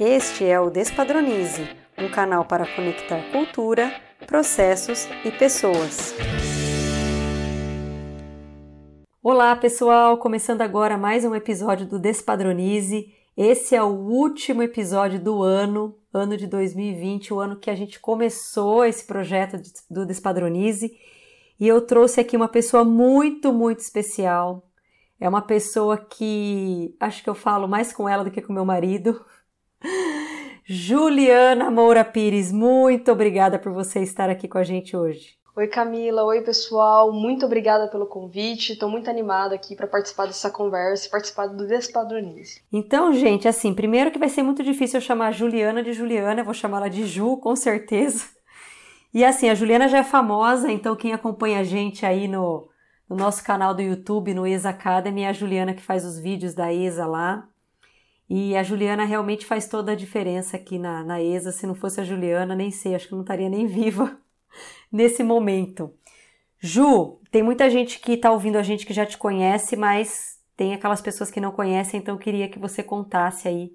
Este é o Despadronize, um canal para conectar cultura, processos e pessoas. Olá, pessoal! Começando agora mais um episódio do Despadronize. Esse é o último episódio do ano, ano de 2020, o ano que a gente começou esse projeto do Despadronize. E eu trouxe aqui uma pessoa muito, muito especial. É uma pessoa que acho que eu falo mais com ela do que com meu marido. Juliana Moura Pires, muito obrigada por você estar aqui com a gente hoje. Oi Camila, oi pessoal, muito obrigada pelo convite. Estou muito animada aqui para participar dessa conversa participar do Despadronize. Então, gente, assim, primeiro que vai ser muito difícil eu chamar a Juliana de Juliana, eu vou chamá-la de Ju, com certeza. E assim, a Juliana já é famosa, então quem acompanha a gente aí no, no nosso canal do YouTube, no ESA Academy, é a Juliana que faz os vídeos da ESA lá. E a Juliana realmente faz toda a diferença aqui na, na ESA. Se não fosse a Juliana, nem sei, acho que não estaria nem viva nesse momento. Ju, tem muita gente que está ouvindo a gente que já te conhece, mas tem aquelas pessoas que não conhecem, então eu queria que você contasse aí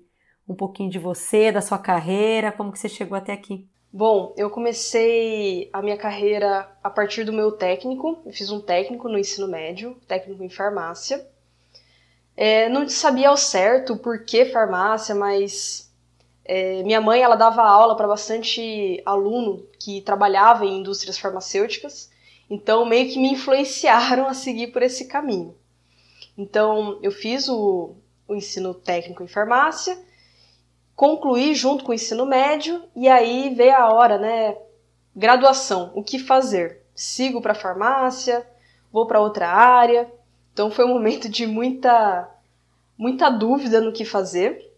um pouquinho de você, da sua carreira, como que você chegou até aqui. Bom, eu comecei a minha carreira a partir do meu técnico. Eu fiz um técnico no ensino médio, técnico em farmácia. É, não sabia ao certo por que farmácia, mas é, minha mãe ela dava aula para bastante aluno que trabalhava em indústrias farmacêuticas, então meio que me influenciaram a seguir por esse caminho. Então eu fiz o, o ensino técnico em farmácia, concluí junto com o ensino médio e aí veio a hora, né? Graduação, o que fazer? Sigo para farmácia? Vou para outra área? Então foi um momento de muita muita dúvida no que fazer.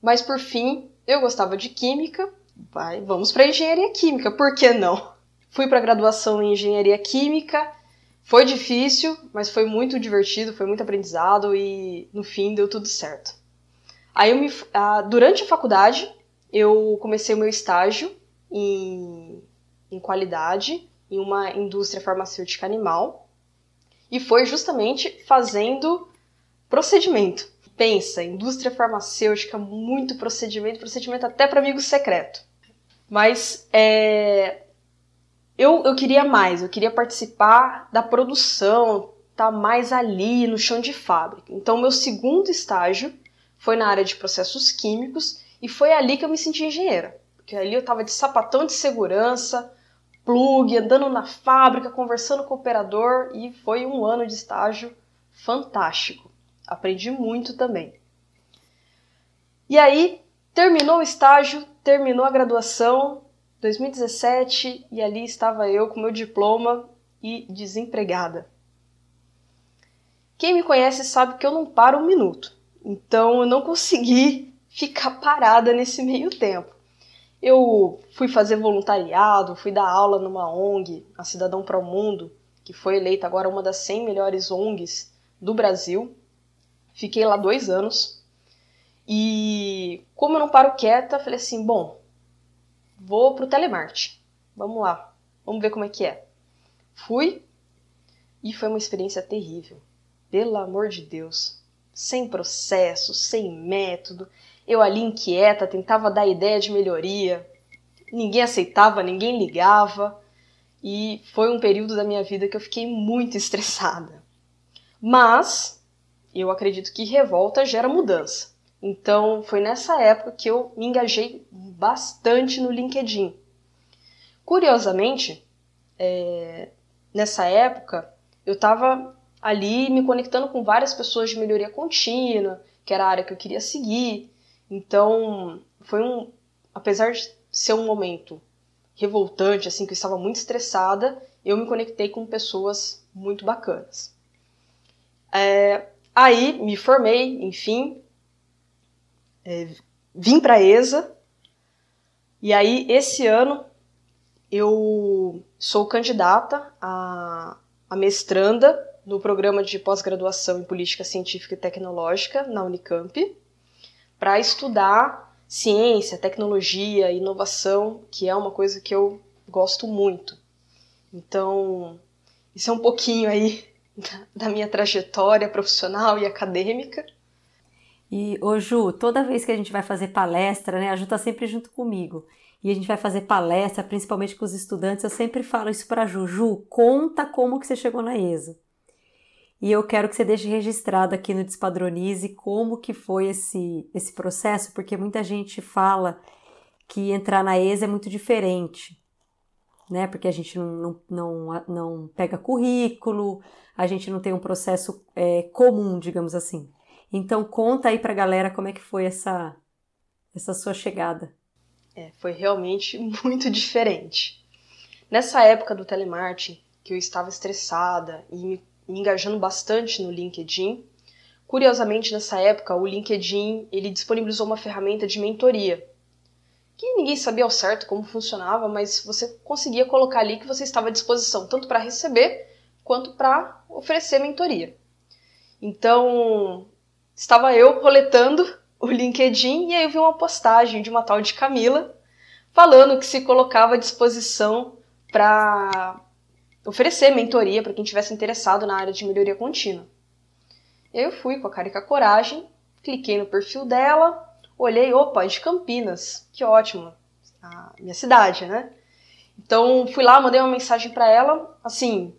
Mas por fim, eu gostava de química, vai, vamos para engenharia química, por que não? Fui para graduação em engenharia química. Foi difícil, mas foi muito divertido, foi muito aprendizado e no fim deu tudo certo. Aí me, uh, durante a faculdade eu comecei o meu estágio em, em qualidade em uma indústria farmacêutica animal e foi justamente fazendo procedimento. Pensa, indústria farmacêutica, muito procedimento, procedimento até para amigo secreto. Mas é, eu, eu queria mais, eu queria participar da produção, tá mais ali no chão de fábrica. Então, meu segundo estágio foi na área de processos químicos e foi ali que eu me senti engenheira. Porque ali eu estava de sapatão de segurança, plug, andando na fábrica, conversando com o operador e foi um ano de estágio fantástico. Aprendi muito também. E aí, terminou o estágio, terminou a graduação, 2017, e ali estava eu com meu diploma e desempregada. Quem me conhece sabe que eu não paro um minuto, então eu não consegui ficar parada nesse meio tempo. Eu fui fazer voluntariado, fui dar aula numa ONG, a Cidadão para o Mundo, que foi eleita agora uma das 100 melhores ONGs do Brasil. Fiquei lá dois anos. E como eu não paro quieta, falei assim: bom, vou pro telemarketing. Vamos lá, vamos ver como é que é. Fui e foi uma experiência terrível. Pelo amor de Deus. Sem processo, sem método. Eu ali inquieta, tentava dar ideia de melhoria. Ninguém aceitava, ninguém ligava. E foi um período da minha vida que eu fiquei muito estressada. Mas eu acredito que revolta gera mudança. Então foi nessa época que eu me engajei bastante no LinkedIn. Curiosamente, é, nessa época eu estava ali me conectando com várias pessoas de melhoria contínua, que era a área que eu queria seguir. Então, foi um. Apesar de ser um momento revoltante, assim, que eu estava muito estressada, eu me conectei com pessoas muito bacanas. É, aí, me formei, enfim, é, vim para a ESA, e aí, esse ano, eu sou candidata a, a mestranda no programa de pós-graduação em Política Científica e Tecnológica na Unicamp para estudar ciência, tecnologia, inovação, que é uma coisa que eu gosto muito. Então, isso é um pouquinho aí da minha trajetória profissional e acadêmica. E, ô Ju, toda vez que a gente vai fazer palestra, né, a Ju tá sempre junto comigo, e a gente vai fazer palestra, principalmente com os estudantes, eu sempre falo isso pra Ju, Ju, conta como que você chegou na ESA. E eu quero que você deixe registrado aqui no Despadronize como que foi esse, esse processo, porque muita gente fala que entrar na ESA é muito diferente, né? Porque a gente não, não, não, não pega currículo, a gente não tem um processo é, comum, digamos assim. Então conta aí pra galera como é que foi essa, essa sua chegada. É, foi realmente muito diferente. Nessa época do telemarketing, que eu estava estressada e me engajando bastante no LinkedIn. Curiosamente, nessa época, o LinkedIn ele disponibilizou uma ferramenta de mentoria, que ninguém sabia ao certo como funcionava, mas você conseguia colocar ali que você estava à disposição tanto para receber quanto para oferecer mentoria. Então, estava eu coletando o LinkedIn e aí eu vi uma postagem de uma tal de Camila falando que se colocava à disposição para oferecer mentoria para quem tivesse interessado na área de melhoria contínua. Eu fui com a cara e com a coragem, cliquei no perfil dela, olhei, opa, de Campinas, que ótimo, a minha cidade, né? Então fui lá, mandei uma mensagem para ela, assim,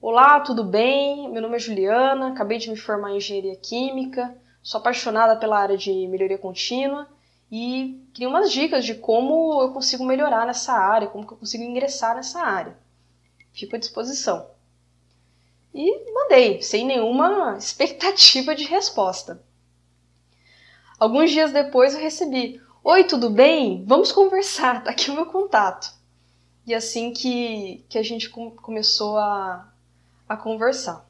Olá, tudo bem? Meu nome é Juliana, acabei de me formar em engenharia química, sou apaixonada pela área de melhoria contínua e queria umas dicas de como eu consigo melhorar nessa área, como que eu consigo ingressar nessa área fico à disposição. E mandei, sem nenhuma expectativa de resposta. Alguns dias depois eu recebi: Oi, tudo bem? Vamos conversar, tá aqui o meu contato. E assim que, que a gente com, começou a, a conversar.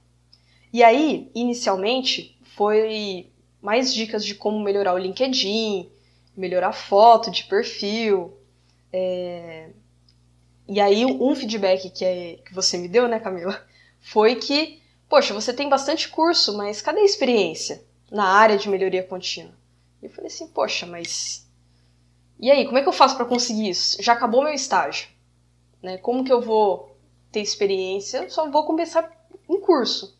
E aí, inicialmente, foi mais dicas de como melhorar o LinkedIn, melhorar foto de perfil, é, e aí, um feedback que, é, que você me deu, né, Camila, foi que, poxa, você tem bastante curso, mas cadê a experiência na área de melhoria contínua? E eu falei assim, poxa, mas. E aí, como é que eu faço para conseguir isso? Já acabou meu estágio. Né? Como que eu vou ter experiência? Eu só vou começar um curso.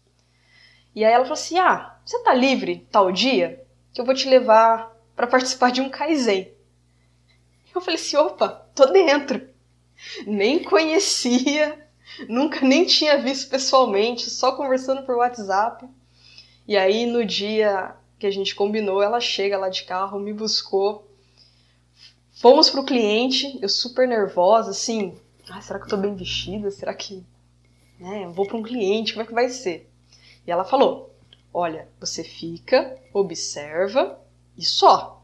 E aí ela falou assim: ah, você tá livre tal dia? Que eu vou te levar para participar de um Kaizen. Eu falei assim: opa, tô dentro nem conhecia, nunca nem tinha visto pessoalmente, só conversando por WhatsApp. E aí no dia que a gente combinou, ela chega lá de carro, me buscou. Fomos pro cliente, eu super nervosa, assim, ah, será que eu tô bem vestida? Será que, né, eu vou para um cliente, como é que vai ser? E ela falou: "Olha, você fica, observa e só".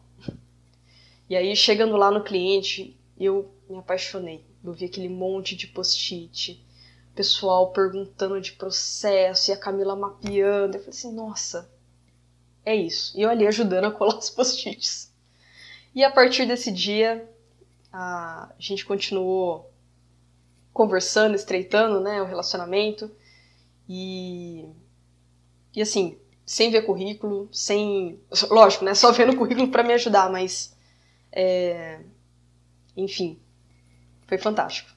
E aí chegando lá no cliente, eu me apaixonei. Eu vi aquele monte de post-it, pessoal perguntando de processo e a Camila mapeando. Eu falei assim, nossa, é isso. E eu ali ajudando a colar os post-its. E a partir desse dia, a gente continuou conversando, estreitando né, o relacionamento. E, e assim, sem ver currículo, sem. Lógico, né? Só vendo currículo para me ajudar, mas. É, enfim, foi fantástico.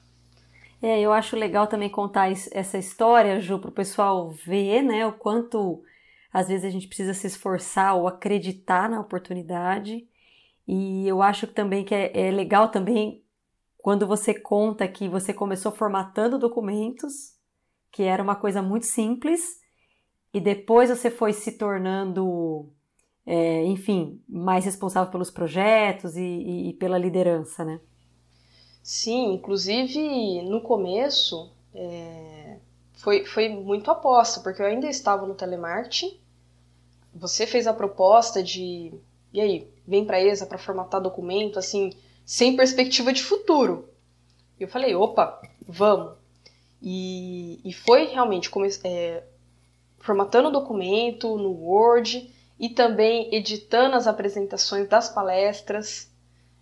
É, eu acho legal também contar essa história, Ju, para o pessoal ver, né, o quanto às vezes a gente precisa se esforçar ou acreditar na oportunidade. E eu acho também que é, é legal também quando você conta que você começou formatando documentos, que era uma coisa muito simples, e depois você foi se tornando, é, enfim, mais responsável pelos projetos e, e, e pela liderança, né? Sim, inclusive no começo é, foi, foi muito aposta, porque eu ainda estava no telemarketing. Você fez a proposta de, e aí, vem para a ESA para formatar documento, assim, sem perspectiva de futuro. Eu falei, opa, vamos. E, e foi realmente come, é, formatando o documento no Word e também editando as apresentações das palestras.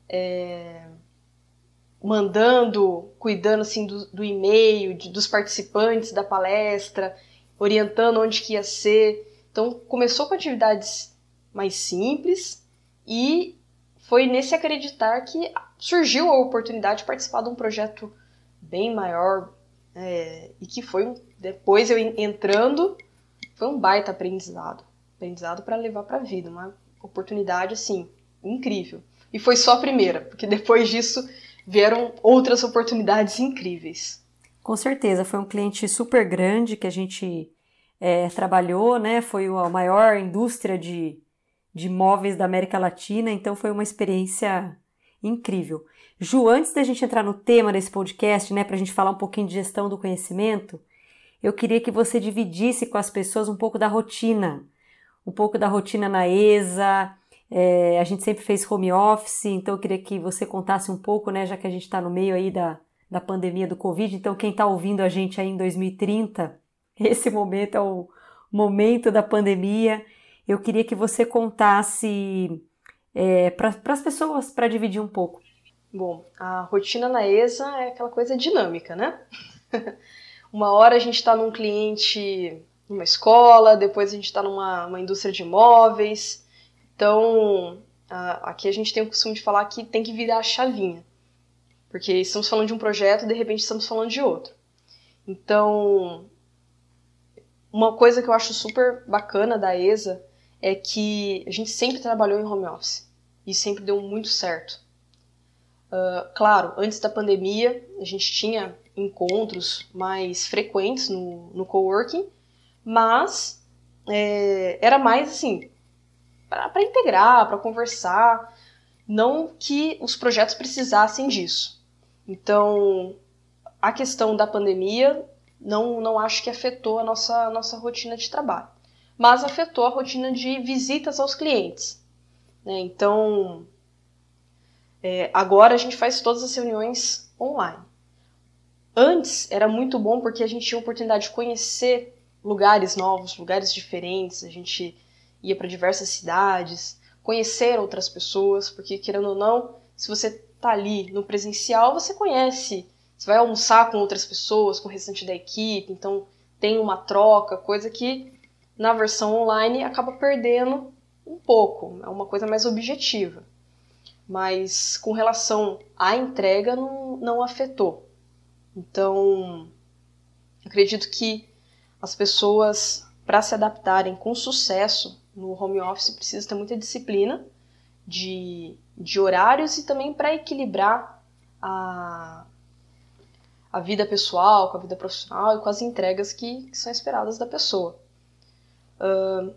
É, mandando, cuidando assim do, do e-mail, de, dos participantes da palestra, orientando onde que ia ser. Então começou com atividades mais simples e foi nesse acreditar que surgiu a oportunidade de participar de um projeto bem maior é, e que foi depois eu entrando foi um baita aprendizado, aprendizado para levar para a vida, uma oportunidade, assim, incrível. E foi só a primeira, porque depois disso vieram outras oportunidades incríveis. Com certeza, foi um cliente super grande que a gente é, trabalhou, né? Foi a maior indústria de, de móveis da América Latina, então foi uma experiência incrível. Ju, antes da gente entrar no tema desse podcast, né, para a gente falar um pouquinho de gestão do conhecimento, eu queria que você dividisse com as pessoas um pouco da rotina, um pouco da rotina na ESA. É, a gente sempre fez home office, então eu queria que você contasse um pouco, né, já que a gente está no meio aí da, da pandemia do Covid. Então, quem está ouvindo a gente aí em 2030, esse momento é o momento da pandemia. Eu queria que você contasse é, para as pessoas, para dividir um pouco. Bom, a rotina na ESA é aquela coisa dinâmica, né? Uma hora a gente está num cliente numa escola, depois a gente está numa indústria de imóveis. Então, aqui a gente tem o costume de falar que tem que virar a chavinha. Porque estamos falando de um projeto e de repente estamos falando de outro. Então, uma coisa que eu acho super bacana da ESA é que a gente sempre trabalhou em home office e sempre deu muito certo. Uh, claro, antes da pandemia, a gente tinha encontros mais frequentes no, no coworking, mas é, era mais assim para integrar, para conversar, não que os projetos precisassem disso. Então, a questão da pandemia não, não acho que afetou a nossa, nossa rotina de trabalho, mas afetou a rotina de visitas aos clientes. Né? Então, é, agora a gente faz todas as reuniões online. Antes era muito bom porque a gente tinha a oportunidade de conhecer lugares novos, lugares diferentes, a gente ia para diversas cidades, conhecer outras pessoas, porque querendo ou não, se você tá ali no presencial, você conhece, você vai almoçar com outras pessoas, com o restante da equipe, então tem uma troca, coisa que na versão online acaba perdendo um pouco, é uma coisa mais objetiva. Mas com relação à entrega, não, não afetou. Então, acredito que as pessoas, para se adaptarem com sucesso no home office, precisam ter muita disciplina de, de horários e também para equilibrar a, a vida pessoal com a vida profissional e com as entregas que, que são esperadas da pessoa. Uh,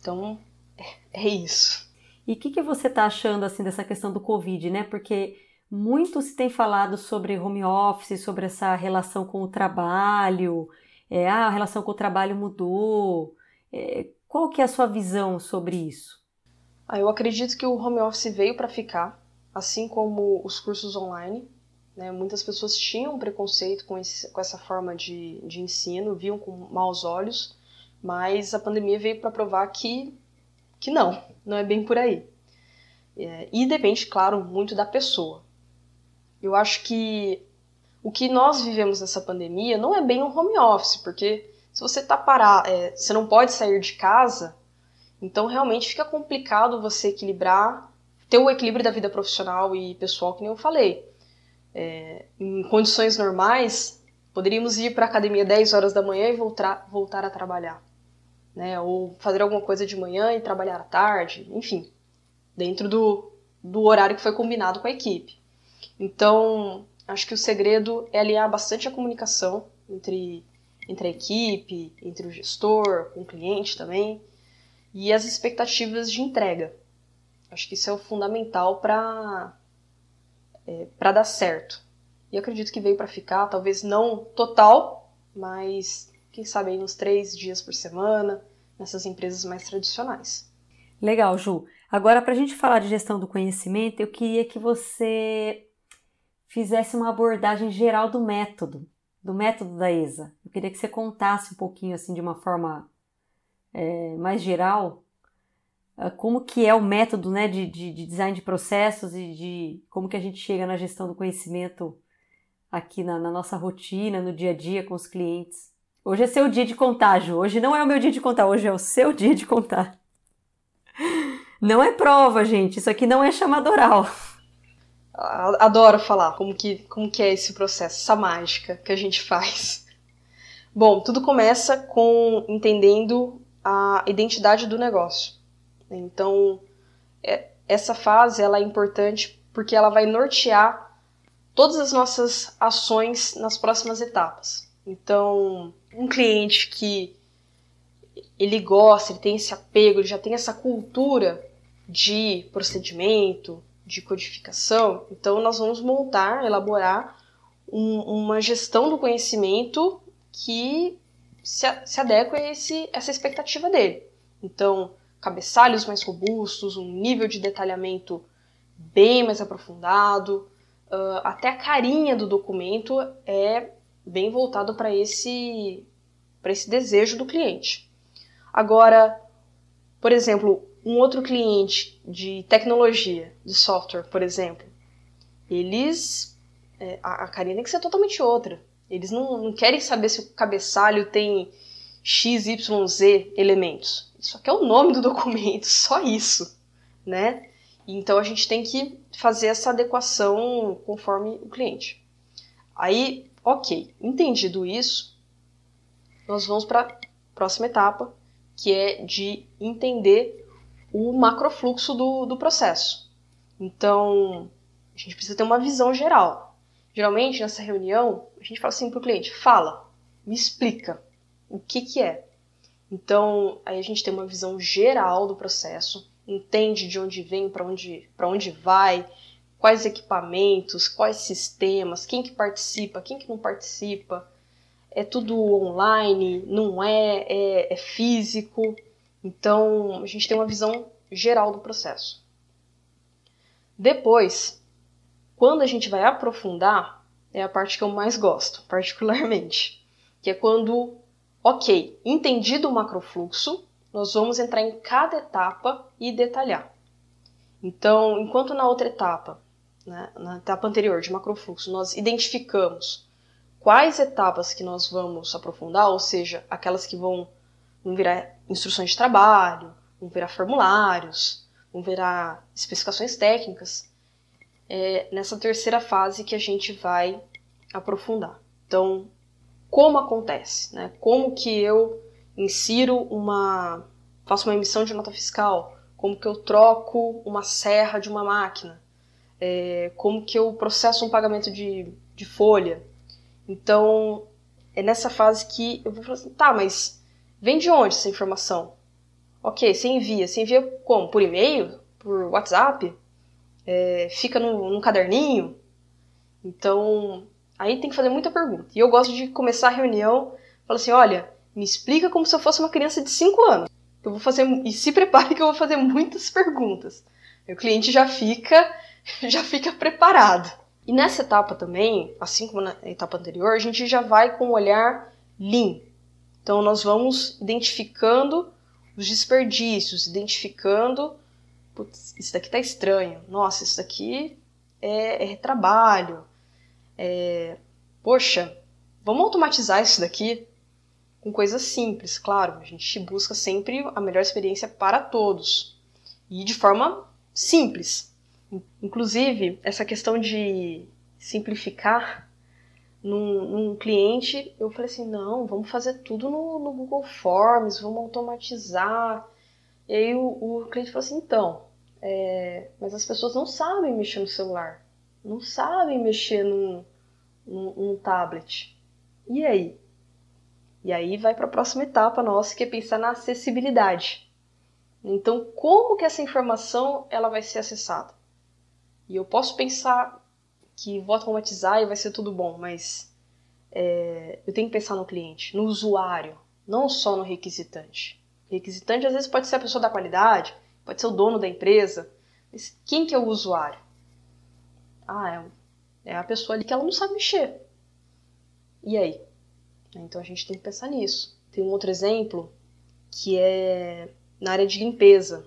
então, é, é isso. E o que, que você está achando assim dessa questão do Covid, né? Porque muito se tem falado sobre home office, sobre essa relação com o trabalho, é, ah, a relação com o trabalho mudou. É, qual que é a sua visão sobre isso? Ah, eu acredito que o home office veio para ficar, assim como os cursos online. Né? Muitas pessoas tinham preconceito com, esse, com essa forma de, de ensino, viam com maus olhos, mas a pandemia veio para provar que, que não, não é bem por aí. É, e depende, claro, muito da pessoa. Eu acho que o que nós vivemos nessa pandemia não é bem um home office, porque se você está parado, é, você não pode sair de casa, então realmente fica complicado você equilibrar, ter o equilíbrio da vida profissional e pessoal, que nem eu falei. É, em condições normais, poderíamos ir para a academia 10 horas da manhã e voltar, voltar a trabalhar. Né? Ou fazer alguma coisa de manhã e trabalhar à tarde, enfim, dentro do, do horário que foi combinado com a equipe. Então, acho que o segredo é alinhar bastante a comunicação entre, entre a equipe, entre o gestor, com o cliente também, e as expectativas de entrega. Acho que isso é o fundamental para é, para dar certo. E acredito que veio para ficar, talvez não total, mas quem sabe aí uns três dias por semana, nessas empresas mais tradicionais. Legal, Ju. Agora, para a gente falar de gestão do conhecimento, eu queria que você fizesse uma abordagem geral do método, do método da ESA. Eu queria que você contasse um pouquinho, assim, de uma forma é, mais geral, é, como que é o método né, de, de, de, design de processos e de como que a gente chega na gestão do conhecimento aqui na, na nossa rotina, no dia a dia com os clientes. Hoje é seu dia de contágio. Hoje não é o meu dia de contar, hoje é o seu dia de contar. Não é prova, gente. Isso aqui não é chamada oral. Adoro falar como que, como que é esse processo, essa mágica que a gente faz. Bom, tudo começa com entendendo a identidade do negócio. Então, é, essa fase ela é importante porque ela vai nortear todas as nossas ações nas próximas etapas. Então, um cliente que ele gosta, ele tem esse apego, ele já tem essa cultura de procedimento, de codificação, então nós vamos montar, elaborar um, uma gestão do conhecimento que se, se adequa a esse, essa expectativa dele. Então, cabeçalhos mais robustos, um nível de detalhamento bem mais aprofundado, uh, até a carinha do documento é bem voltado para esse, esse desejo do cliente. Agora, por exemplo, um outro cliente de tecnologia, de software, por exemplo, eles. É, a, carinha tem que ser totalmente outra. Eles não, não querem saber se o cabeçalho tem XYZ elementos. Isso aqui é o nome do documento, só isso, né? Então a gente tem que fazer essa adequação conforme o cliente. Aí, ok, entendido isso, nós vamos para a próxima etapa, que é de entender o macrofluxo do, do processo. Então, a gente precisa ter uma visão geral. Geralmente, nessa reunião, a gente fala assim para o cliente: fala, me explica o que, que é. Então, aí a gente tem uma visão geral do processo, entende de onde vem, para onde, onde vai, quais equipamentos, quais sistemas, quem que participa, quem que não participa. É tudo online, não é, é, é físico. Então, a gente tem uma visão geral do processo. Depois, quando a gente vai aprofundar, é a parte que eu mais gosto, particularmente, que é quando, ok, entendido o macrofluxo, nós vamos entrar em cada etapa e detalhar. Então, enquanto na outra etapa, né, na etapa anterior de macrofluxo, nós identificamos quais etapas que nós vamos aprofundar, ou seja, aquelas que vão, vão virar instruções de trabalho, vão virar formulários, vão virar especificações técnicas, é nessa terceira fase que a gente vai aprofundar. Então, como acontece? Né? Como que eu insiro uma. faço uma emissão de nota fiscal? Como que eu troco uma serra de uma máquina? É, como que eu processo um pagamento de, de folha? Então, é nessa fase que eu vou falar assim, tá, mas vem de onde essa informação? Ok, você envia. Você envia como? Por e-mail? Por WhatsApp? É, fica num, num caderninho? Então, aí tem que fazer muita pergunta. E eu gosto de começar a reunião, falar assim, olha, me explica como se eu fosse uma criança de 5 anos. Eu vou fazer e se prepare que eu vou fazer muitas perguntas. O cliente já fica já fica preparado. E nessa etapa também, assim como na etapa anterior, a gente já vai com o olhar lean. Então nós vamos identificando os desperdícios, identificando, putz, isso daqui tá estranho. Nossa, isso daqui é, é retrabalho. É, poxa, vamos automatizar isso daqui com coisas simples, claro. A gente busca sempre a melhor experiência para todos e de forma simples. Inclusive, essa questão de simplificar num, num, cliente, eu falei assim, não, vamos fazer tudo no, no Google Forms, vamos automatizar. E aí o, o cliente falou assim, então, é, mas as pessoas não sabem mexer no celular, não sabem mexer num, num, num tablet. E aí? E aí vai para a próxima etapa nossa, que é pensar na acessibilidade. Então, como que essa informação ela vai ser acessada? E eu posso pensar que vou automatizar e vai ser tudo bom, mas é, eu tenho que pensar no cliente, no usuário, não só no requisitante. Requisitante às vezes pode ser a pessoa da qualidade, pode ser o dono da empresa, mas quem que é o usuário? Ah, é, é a pessoa ali que ela não sabe mexer. E aí? Então a gente tem que pensar nisso. Tem um outro exemplo que é na área de limpeza.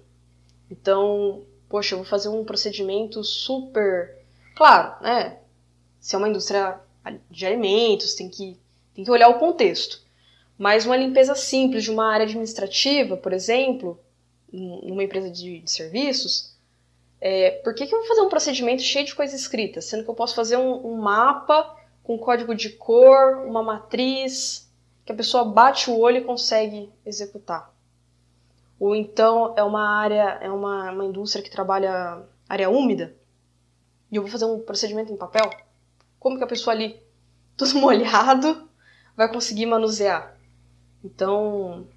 Então, poxa, eu vou fazer um procedimento super Claro, né? Se é uma indústria de alimentos, tem que, tem que olhar o contexto. Mas uma limpeza simples de uma área administrativa, por exemplo, numa empresa de, de serviços, é, por que, que eu vou fazer um procedimento cheio de coisas escritas, sendo que eu posso fazer um, um mapa com código de cor, uma matriz, que a pessoa bate o olho e consegue executar? ou então é uma área, é uma, uma indústria que trabalha área úmida, e eu vou fazer um procedimento em papel, como que a pessoa ali, tudo molhado, vai conseguir manusear? Então,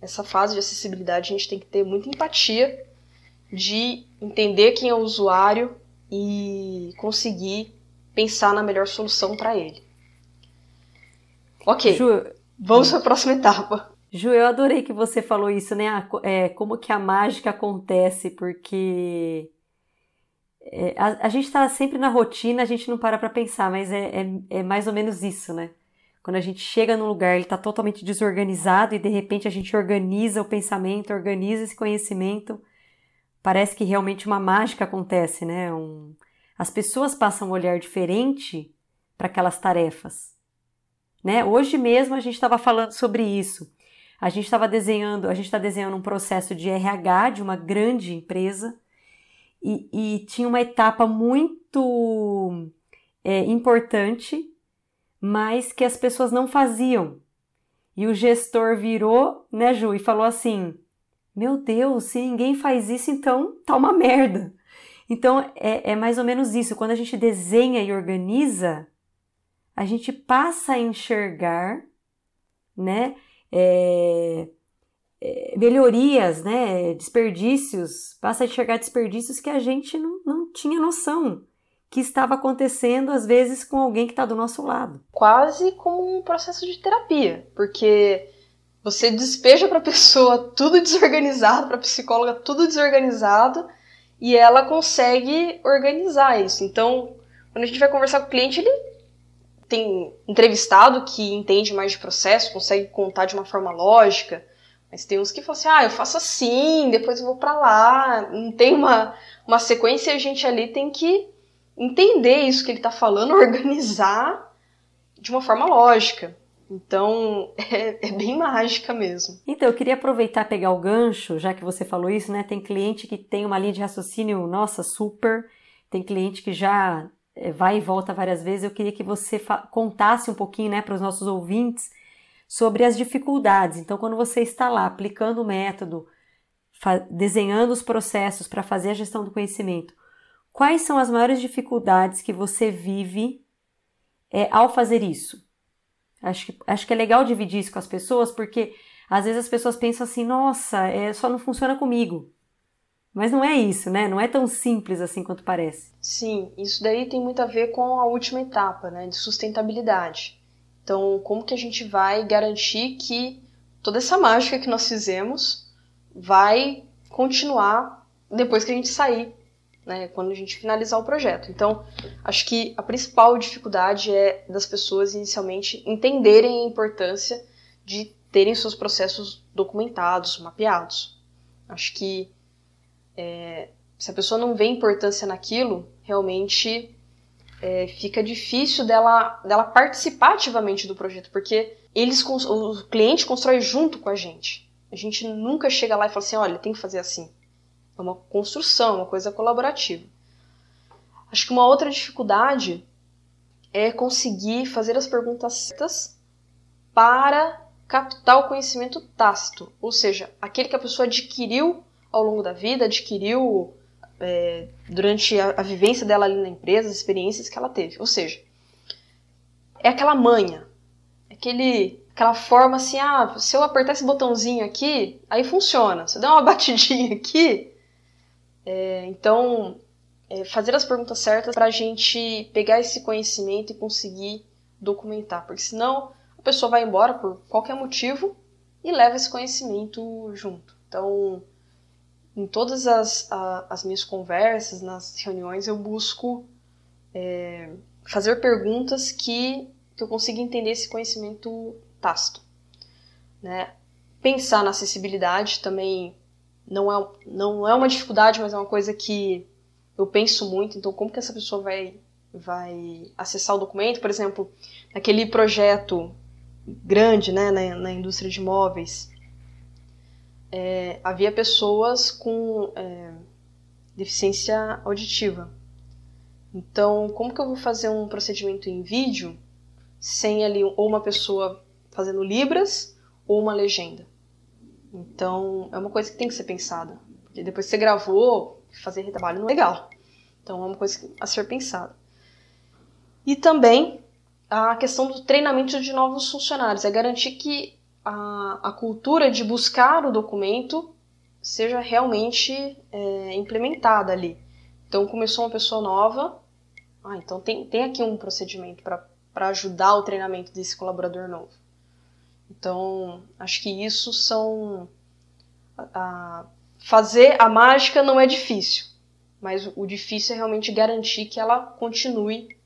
essa fase de acessibilidade a gente tem que ter muita empatia de entender quem é o usuário e conseguir pensar na melhor solução para ele. Ok, Ju, vamos para a próxima etapa. Ju, eu adorei que você falou isso, né? É, como que a mágica acontece, porque é, a, a, gente está sempre na rotina, a gente não para para pensar, mas é, é, é, mais ou menos isso, né? Quando a gente chega num lugar, ele está totalmente desorganizado e de repente a gente organiza o pensamento, organiza esse conhecimento, parece que realmente uma mágica acontece, né? Um, as pessoas passam um olhar diferente para aquelas tarefas. Né? Hoje mesmo a gente estava falando sobre isso. A gente estava desenhando, a gente está desenhando um processo de RH de uma grande empresa e, e tinha uma etapa muito é, importante, mas que as pessoas não faziam. E o gestor virou, né, Ju, e falou assim: Meu Deus, se ninguém faz isso, então tá uma merda. Então é, é mais ou menos isso. Quando a gente desenha e organiza, a gente passa a enxergar, né? É, melhorias, né? Desperdícios, passa a enxergar desperdícios que a gente não, não tinha noção que estava acontecendo, às vezes, com alguém que está do nosso lado. Quase como um processo de terapia, porque você despeja para a pessoa tudo desorganizado, para a psicóloga tudo desorganizado, e ela consegue organizar isso. Então, quando a gente vai conversar com o cliente, ele tem entrevistado que entende mais de processo, consegue contar de uma forma lógica, mas tem uns que falam assim: ah, eu faço assim, depois eu vou para lá. Não tem uma, uma sequência e a gente ali tem que entender isso que ele está falando, organizar de uma forma lógica. Então, é, é, bem mágica mesmo. Então, eu queria aproveitar pegar o gancho, já que você falou isso, né? Tem cliente que tem uma linha de raciocínio, nossa, super. Tem cliente que já é, vai e volta várias vezes. Eu queria que você contasse um pouquinho, né, para os nossos ouvintes sobre as dificuldades. Então, quando você está lá aplicando o método, desenhando os processos para fazer a gestão do conhecimento, quais são as maiores dificuldades que você vive é, ao fazer isso? Acho que, acho que é legal dividir isso com as pessoas, porque às vezes as pessoas pensam assim: nossa, é, só não funciona comigo. Mas não é isso, né? Não é tão simples assim quanto parece. Sim, isso daí tem muito a ver com a última etapa, né, de sustentabilidade. Então, como que a gente vai garantir que toda essa mágica que nós fizemos vai continuar depois que a gente sair, né, quando a gente finalizar o projeto. Então, acho que a principal dificuldade é das pessoas inicialmente entenderem a importância de terem seus processos documentados, mapeados. Acho que é, se a pessoa não vê importância naquilo, realmente é, fica difícil dela, dela participar ativamente do projeto, porque eles o cliente constrói junto com a gente. A gente nunca chega lá e fala assim, olha, tem que fazer assim. É uma construção, uma coisa colaborativa. Acho que uma outra dificuldade é conseguir fazer as perguntas certas para captar o conhecimento tácito, ou seja, aquele que a pessoa adquiriu ao longo da vida, adquiriu é, durante a, a, vivência dela ali na empresa, as experiências que ela teve. Ou seja, é aquela manha, aquele, aquela forma assim, ah, se eu apertar esse botãozinho aqui, aí funciona. Se eu der uma batidinha aqui, é, então é, fazer as perguntas certas para a gente pegar esse conhecimento e conseguir documentar, porque senão a pessoa vai embora por qualquer motivo e leva esse conhecimento junto. Então em todas as, a, as minhas conversas, nas reuniões, eu busco é, fazer perguntas que, que eu consiga entender esse conhecimento tácito. Né? Pensar na acessibilidade também não é, não é uma dificuldade, mas é uma coisa que eu penso muito. Então, como que essa pessoa vai, vai acessar o documento? Por exemplo, naquele projeto grande né, na, na indústria de imóveis, é, havia pessoas com é, deficiência auditiva. Então, como que eu vou fazer um procedimento em vídeo sem ali ou uma pessoa fazendo libras ou uma legenda? Então, é uma coisa que tem que ser pensada. Porque depois que você gravou, fazer retrabalho não é legal. Então, é uma coisa a ser pensada. E também a questão do treinamento de novos funcionários. É garantir que a, a cultura de buscar o documento seja realmente é, implementada ali. Então, começou uma pessoa nova, ah, então tem, tem aqui um procedimento para ajudar o treinamento desse colaborador novo. Então, acho que isso são. A, fazer a mágica não é difícil, mas o difícil é realmente garantir que ela continue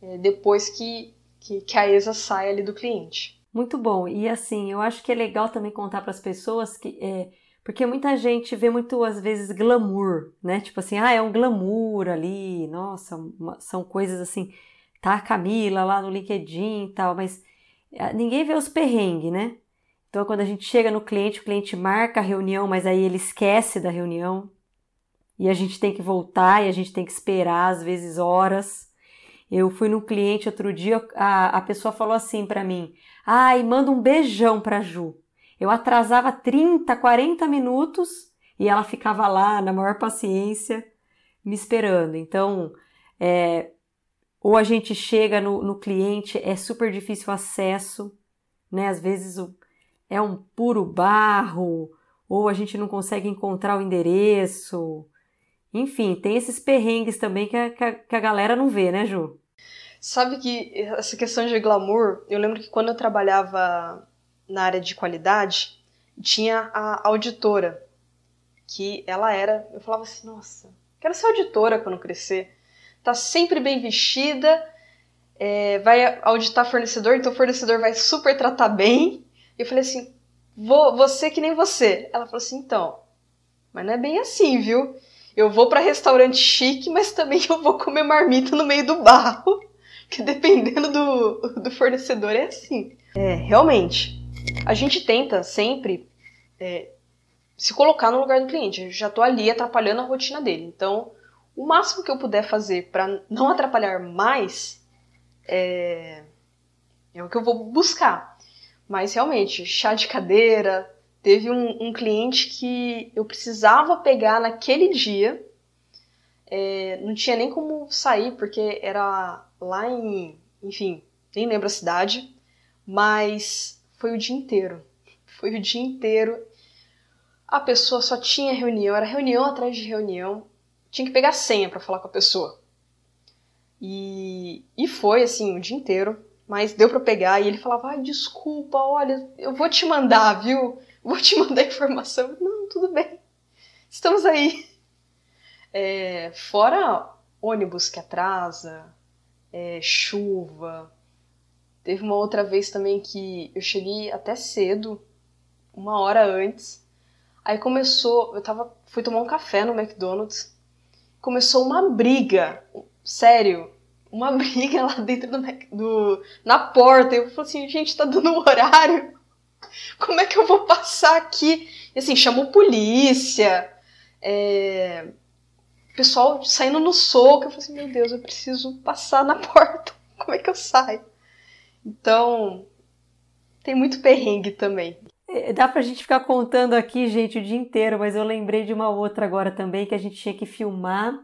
é, depois que, que, que a ESA sai ali do cliente. Muito bom. E assim, eu acho que é legal também contar para as pessoas que. É, porque muita gente vê muito, às vezes, glamour, né? Tipo assim, ah, é um glamour ali, nossa, uma, são coisas assim. Tá a Camila lá no LinkedIn e tal, mas é, ninguém vê os perrengues, né? Então, quando a gente chega no cliente, o cliente marca a reunião, mas aí ele esquece da reunião. E a gente tem que voltar e a gente tem que esperar, às vezes, horas. Eu fui no cliente outro dia, a, a pessoa falou assim para mim: ai, manda um beijão pra Ju. Eu atrasava 30, 40 minutos e ela ficava lá na maior paciência me esperando. Então, é, ou a gente chega no, no, cliente, é super difícil o acesso, né? Às vezes o, é um puro barro, ou a gente não consegue encontrar o endereço. Enfim, tem esses perrengues também que a, que a, que a galera não vê, né, Ju? Sabe que essa questão de glamour, eu lembro que quando eu trabalhava na área de qualidade, tinha a auditora, que ela era, eu falava assim, nossa, quero ser auditora quando crescer. Tá sempre bem vestida, é, vai auditar fornecedor, então o fornecedor vai super tratar bem. Eu falei assim, vou, você que nem você. Ela falou assim, então, mas não é bem assim, viu? Eu vou para restaurante chique, mas também eu vou comer marmita no meio do barro que dependendo do, do fornecedor é assim. É, realmente, a gente tenta sempre é, se colocar no lugar do cliente. Eu já estou ali atrapalhando a rotina dele. Então, o máximo que eu puder fazer para não atrapalhar mais é, é, o que eu vou buscar. Mas realmente, chá de cadeira. Teve um, um cliente que eu precisava pegar naquele dia. É, não tinha nem como sair, porque era lá em, enfim, nem lembro a cidade, mas foi o dia inteiro. Foi o dia inteiro. A pessoa só tinha reunião, era reunião atrás de reunião. Tinha que pegar senha para falar com a pessoa. E, e foi assim o dia inteiro, mas deu para pegar e ele falava: "Ai, desculpa, olha, eu vou te mandar, viu? Vou te mandar informação". Não, tudo bem. Estamos aí. É, fora ônibus que atrasa, é, chuva. Teve uma outra vez também que eu cheguei até cedo, uma hora antes. Aí começou, eu tava, fui tomar um café no McDonald's. Começou uma briga, sério, uma briga lá dentro do, do na porta. Eu falei assim, gente, tá dando horário. Como é que eu vou passar aqui? E assim, chamou polícia. É, pessoal saindo no soco. Eu falei assim, meu Deus, eu preciso passar na porta. Como é que eu saio? Então, tem muito perrengue também. É, dá pra gente ficar contando aqui, gente, o dia inteiro, mas eu lembrei de uma outra agora também que a gente tinha que filmar.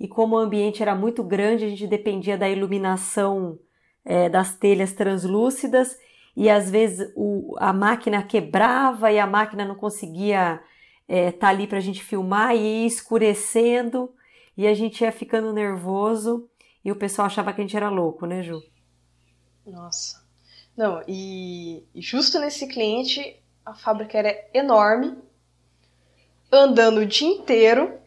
E como o ambiente era muito grande, a gente dependia da iluminação é, das telhas translúcidas e às vezes o, a máquina quebrava e a máquina não conseguia é, tá ali para a gente filmar e ir escurecendo e a gente ia ficando nervoso e o pessoal achava que a gente era louco, né, Ju? Nossa. Não, e, e justo nesse cliente a fábrica era enorme, andando o dia inteiro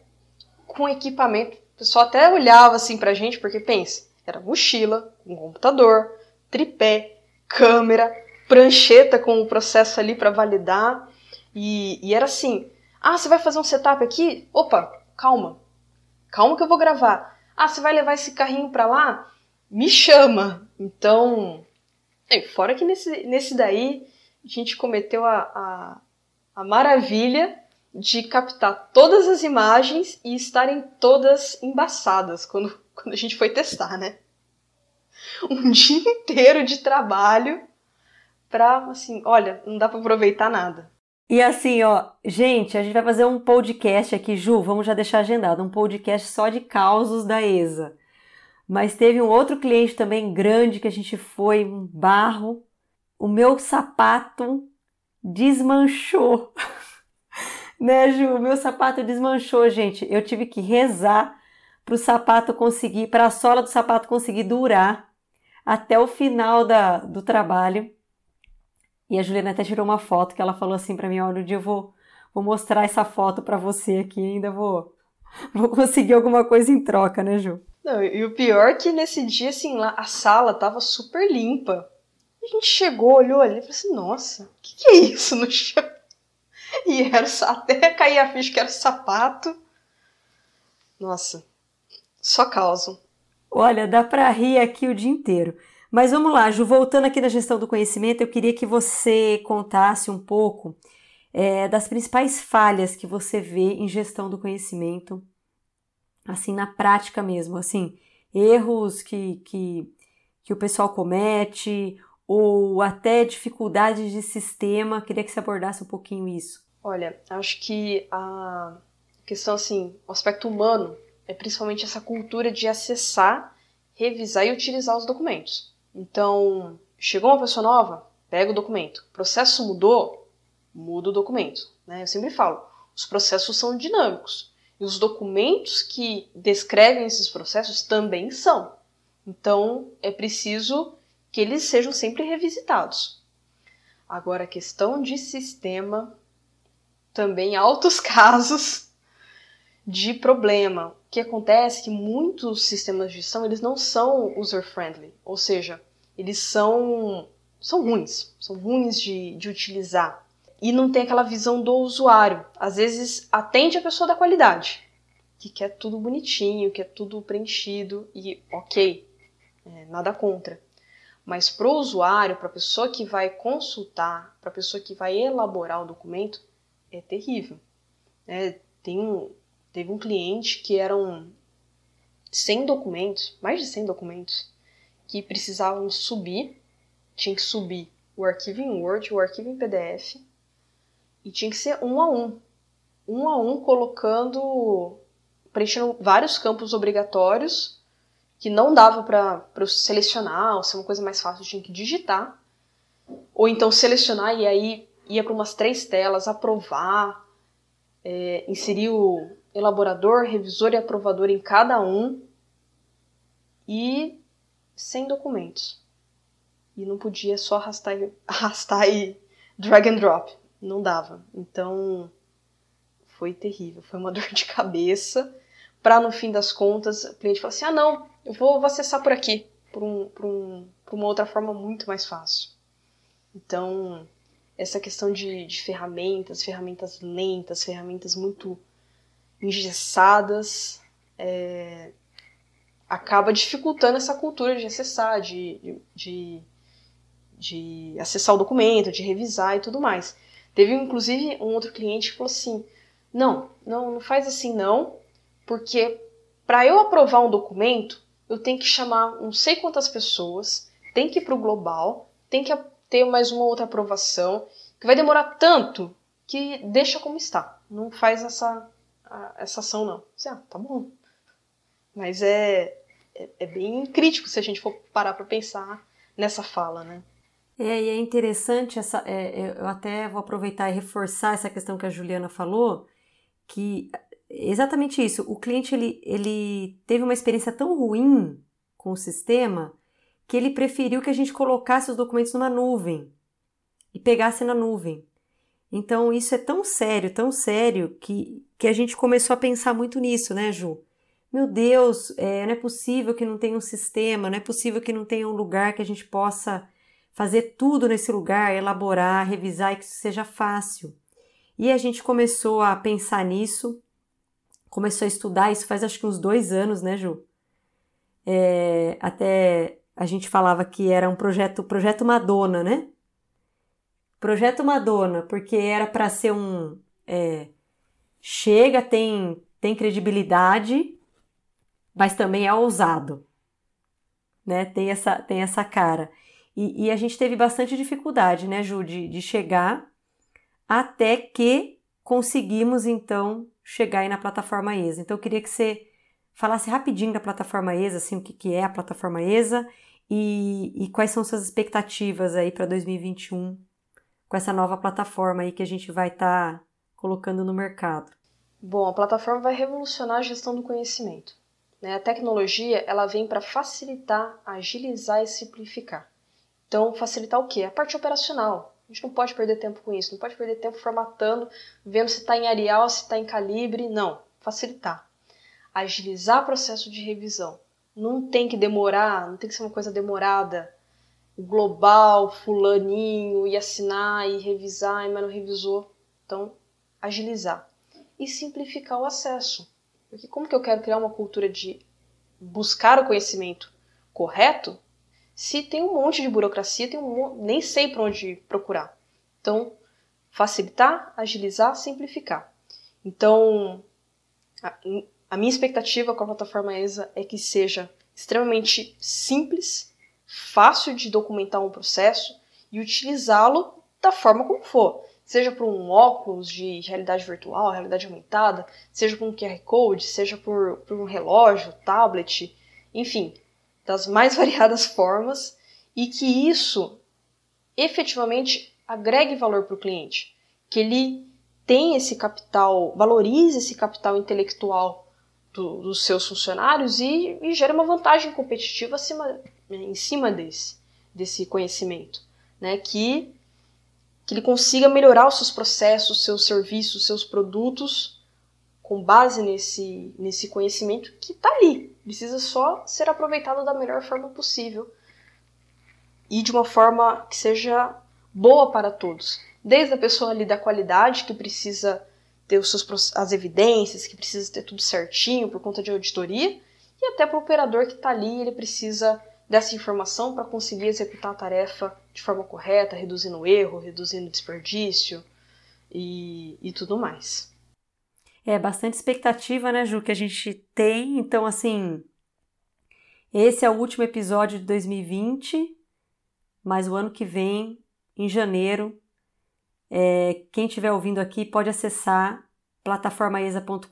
com equipamento. O pessoal até olhava assim pra gente, porque pensa, era mochila, um computador, tripé, câmera, prancheta com o processo ali para validar. E, e, era assim, ah, você vai fazer um setup aqui? Opa, calma. Calma que eu vou gravar. Ah, você vai levar esse carrinho pra lá? Me chama. Então, fora que nesse, nesse daí a gente cometeu a, a, a maravilha de captar todas as imagens e estarem todas embaçadas quando, quando a gente foi testar, né? Um dia inteiro de trabalho pra, assim, olha, não dá pra aproveitar nada. E assim, ó, gente, a gente vai fazer um podcast aqui, Ju, vamos já deixar agendado, um podcast só de causos da ESA. Mas teve um outro cliente também grande que a gente foi, um barro. O meu sapato desmanchou. né, Ju? O meu sapato desmanchou, gente. Eu tive que rezar para o sapato conseguir, para a sola do sapato conseguir durar até o final da, do trabalho. E a Juliana até tirou uma foto que ela falou assim para mim: olha, um dia eu vou, vou mostrar essa foto para você aqui, ainda vou, vou conseguir alguma coisa em troca, né, Ju? Não, e o pior é que nesse dia, assim, lá, a sala tava super limpa. A gente chegou, olhou ali e falou assim: nossa, o que, que é isso no chão? E era até cair a ficha que era sapato. Nossa, só causa. Olha, dá para rir aqui o dia inteiro. Mas vamos lá, Ju, voltando aqui na gestão do conhecimento, eu queria que você contasse um pouco é, das principais falhas que você vê em gestão do conhecimento, assim, na prática mesmo, assim, erros que, que, que o pessoal comete, ou até dificuldades de sistema. Queria que você abordasse um pouquinho isso. Olha, acho que a questão, assim, o aspecto humano é principalmente essa cultura de acessar, revisar e utilizar os documentos. Então, chegou uma pessoa nova, pega o documento. O processo mudou, muda o documento. Né? Eu sempre falo, os processos são dinâmicos. E os documentos que descrevem esses processos também são. Então, é preciso que eles sejam sempre revisitados. Agora, a questão de sistema, também altos casos de problema. O que acontece é que muitos sistemas de gestão eles não são user-friendly, ou seja, eles são, são ruins, são ruins de, de utilizar. E não tem aquela visão do usuário. Às vezes atende a pessoa da qualidade, que quer tudo bonitinho, quer tudo preenchido e ok, é, nada contra. Mas para o usuário, para a pessoa que vai consultar, para a pessoa que vai elaborar o documento, é terrível. É, tem um, Teve um cliente que eram 100 documentos, mais de 100 documentos, que precisavam subir, tinha que subir o arquivo em Word, o arquivo em PDF, e tinha que ser um a um. Um a um, colocando, preenchendo vários campos obrigatórios, que não dava para selecionar, ou ser uma coisa mais fácil, tinha que digitar. Ou então selecionar e aí ia para umas três telas, aprovar, é, inserir o, elaborador, revisor e aprovador em cada um e sem documentos. E não podia só arrastar, arrastar e drag and drop. Não dava. Então foi terrível. Foi uma dor de cabeça. Para no fim das contas o cliente falar assim: ah, não, eu vou, vou acessar por aqui, por, um, por, um, por uma outra forma muito mais fácil. Então, essa questão de, de ferramentas, ferramentas lentas, ferramentas muito engessadas, é, acaba dificultando essa cultura de acessar, de, de, de, acessar o documento, de revisar e tudo mais. Teve inclusive um outro cliente que falou assim: não, não, não faz assim não, porque para eu aprovar um documento, eu tenho que chamar não sei quantas pessoas, tem que ir para o global, tem que ter mais uma outra aprovação, que vai demorar tanto que deixa como está. Não faz essa, essa ação, não. Você, ah, tá bom. Mas é, é, é, bem crítico se a gente for parar para pensar nessa fala, né? É, e é interessante essa. É, é, eu até vou aproveitar e reforçar essa questão que a Juliana falou, que exatamente isso. O cliente ele, ele teve uma experiência tão ruim com o sistema que ele preferiu que a gente colocasse os documentos numa nuvem e pegasse na nuvem. Então, isso é tão sério, tão sério, que, que a gente começou a pensar muito nisso, né, Ju? Meu Deus, é, não é possível que não tenha um sistema, não é possível que não tenha um lugar que a gente possa fazer tudo nesse lugar, elaborar, revisar e que isso seja fácil. E a gente começou a pensar nisso, começou a estudar, isso faz acho que uns dois anos, né, Ju? É, até a gente falava que era um projeto, projeto Madonna, né? Projeto Madonna, porque era para ser um. É, chega, tem, tem credibilidade, mas também é ousado. Né? Tem, essa, tem essa cara. E, e a gente teve bastante dificuldade, né, Ju, de, de chegar até que conseguimos então chegar aí na plataforma ESA. Então eu queria que você falasse rapidinho da plataforma ESA, assim, o que, que é a plataforma ESA e, e quais são suas expectativas aí para 2021 com essa nova plataforma aí que a gente vai estar tá colocando no mercado. Bom, a plataforma vai revolucionar a gestão do conhecimento. Né? A tecnologia ela vem para facilitar, agilizar e simplificar. Então, facilitar o quê? A parte operacional. A gente não pode perder tempo com isso, não pode perder tempo formatando, vendo se está em Arial, se está em Calibre. Não, facilitar. Agilizar o processo de revisão. Não tem que demorar, não tem que ser uma coisa demorada. O global, fulaninho, e assinar e revisar, mas não revisou. Então, agilizar. E simplificar o acesso. Porque como que eu quero criar uma cultura de buscar o conhecimento correto se tem um monte de burocracia, tem um, nem sei para onde procurar. Então, facilitar, agilizar, simplificar. Então, a, a minha expectativa com a plataforma ESA é que seja extremamente simples, fácil de documentar um processo e utilizá-lo da forma como for. Seja por um óculos de realidade virtual, realidade aumentada, seja por um QR Code, seja por, por um relógio, tablet, enfim, das mais variadas formas, e que isso efetivamente agregue valor para o cliente, que ele tenha esse capital, valorize esse capital intelectual do, dos seus funcionários e, e gere uma vantagem competitiva acima, em cima desse, desse conhecimento, né? Que que ele consiga melhorar os seus processos, seus serviços, seus produtos com base nesse, nesse conhecimento que está ali. Precisa só ser aproveitado da melhor forma possível e de uma forma que seja boa para todos. Desde a pessoa ali da qualidade, que precisa ter os seus, as evidências, que precisa ter tudo certinho por conta de auditoria, e até para o operador que está ali, ele precisa dessa informação para conseguir executar a tarefa de forma correta, reduzindo erro, reduzindo desperdício e, e tudo mais. É bastante expectativa, né, Ju, que a gente tem. Então, assim, esse é o último episódio de 2020, mas o ano que vem, em janeiro, é, quem estiver ouvindo aqui pode acessar plataformaesa.com.br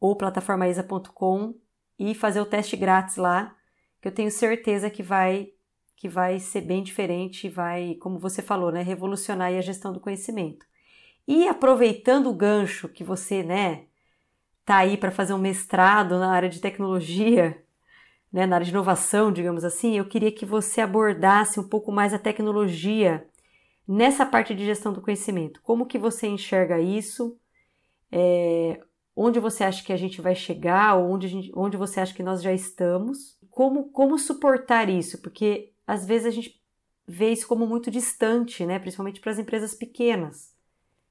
ou plataformaesa.com e fazer o teste grátis lá que eu tenho certeza que vai que vai ser bem diferente e vai, como você falou, né, revolucionar a gestão do conhecimento. E aproveitando o gancho que você, né, tá aí para fazer um mestrado na área de tecnologia, né, na área de inovação, digamos assim, eu queria que você abordasse um pouco mais a tecnologia nessa parte de gestão do conhecimento. Como que você enxerga isso? É, onde você acha que a gente vai chegar? Ou onde, gente, onde você acha que nós já estamos? Como, como suportar isso, porque às vezes a gente vê isso como muito distante, né? principalmente para as empresas pequenas,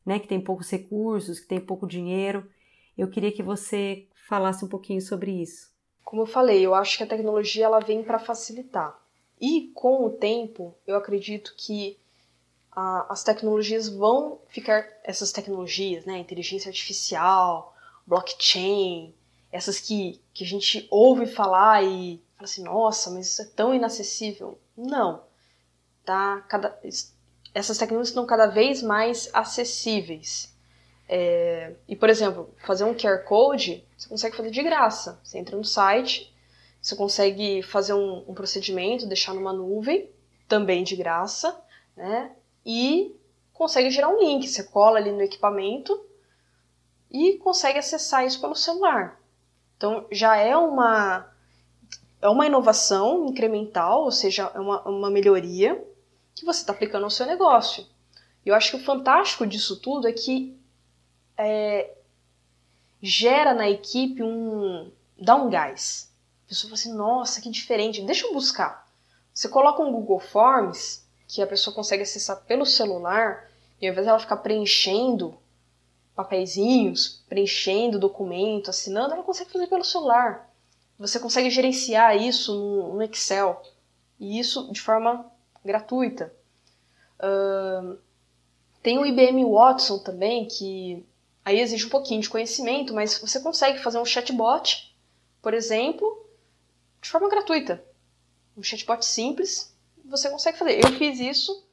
né? que têm poucos recursos, que têm pouco dinheiro. Eu queria que você falasse um pouquinho sobre isso. Como eu falei, eu acho que a tecnologia ela vem para facilitar. E com o tempo, eu acredito que as tecnologias vão ficar, essas tecnologias, né, inteligência artificial, blockchain, essas que, que a gente ouve falar e assim, nossa, mas isso é tão inacessível. Não. Tá? Cada, essas tecnologias estão cada vez mais acessíveis. É, e, por exemplo, fazer um QR Code, você consegue fazer de graça. Você entra no site, você consegue fazer um, um procedimento, deixar numa nuvem, também de graça, né? E consegue gerar um link. Você cola ali no equipamento e consegue acessar isso pelo celular. Então já é uma é uma inovação incremental, ou seja, é uma, uma melhoria que você está aplicando ao seu negócio. E eu acho que o fantástico disso tudo é que é, gera na equipe um. dá um gás. A pessoa fala assim: nossa, que diferente, deixa eu buscar. Você coloca um Google Forms, que a pessoa consegue acessar pelo celular, e ao invés dela ficar preenchendo papeizinhos, preenchendo documento, assinando, ela consegue fazer pelo celular. Você consegue gerenciar isso no, Excel e isso de forma gratuita. Uh, tem o IBM Watson também, que aí exige um pouquinho de conhecimento, mas você consegue fazer um chatbot, por exemplo, de forma gratuita. Um chatbot simples, você consegue fazer. Eu fiz isso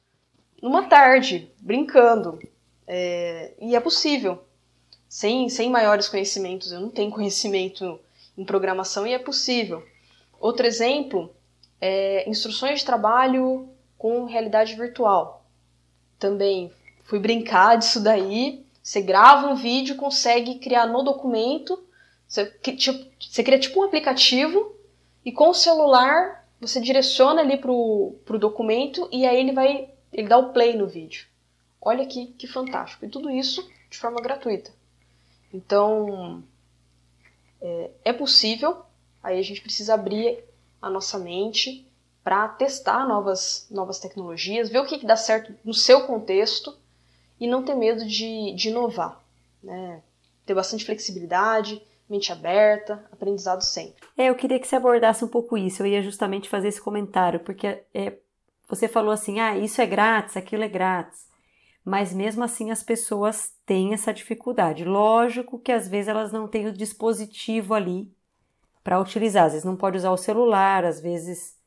numa tarde, brincando. É, e é possível, sem, sem maiores conhecimentos. Eu não tenho conhecimento em programação e é possível. Outro exemplo é instruções de trabalho com realidade virtual. Também fui brincar disso daí. Você grava um vídeo, consegue criar no documento. Você, tipo, você cria tipo um aplicativo e com o celular você direciona ali pro, pro documento e aí ele vai ele dá o play no vídeo. Olha que, que fantástico. E tudo isso de forma gratuita. Então, é, é possível, aí a gente precisa abrir a nossa mente para testar novas, novas tecnologias, ver o que, que dá certo no seu contexto e não ter medo de, de inovar. Né? Ter bastante flexibilidade, mente aberta, aprendizado sempre. É, eu queria que você abordasse um pouco isso. Eu ia justamente fazer esse comentário, porque é, você falou assim: ah, isso é grátis, aquilo é grátis. Mas mesmo assim as pessoas têm essa dificuldade. Lógico que às vezes elas não têm o dispositivo ali para utilizar. Às vezes não pode usar o celular, às vezes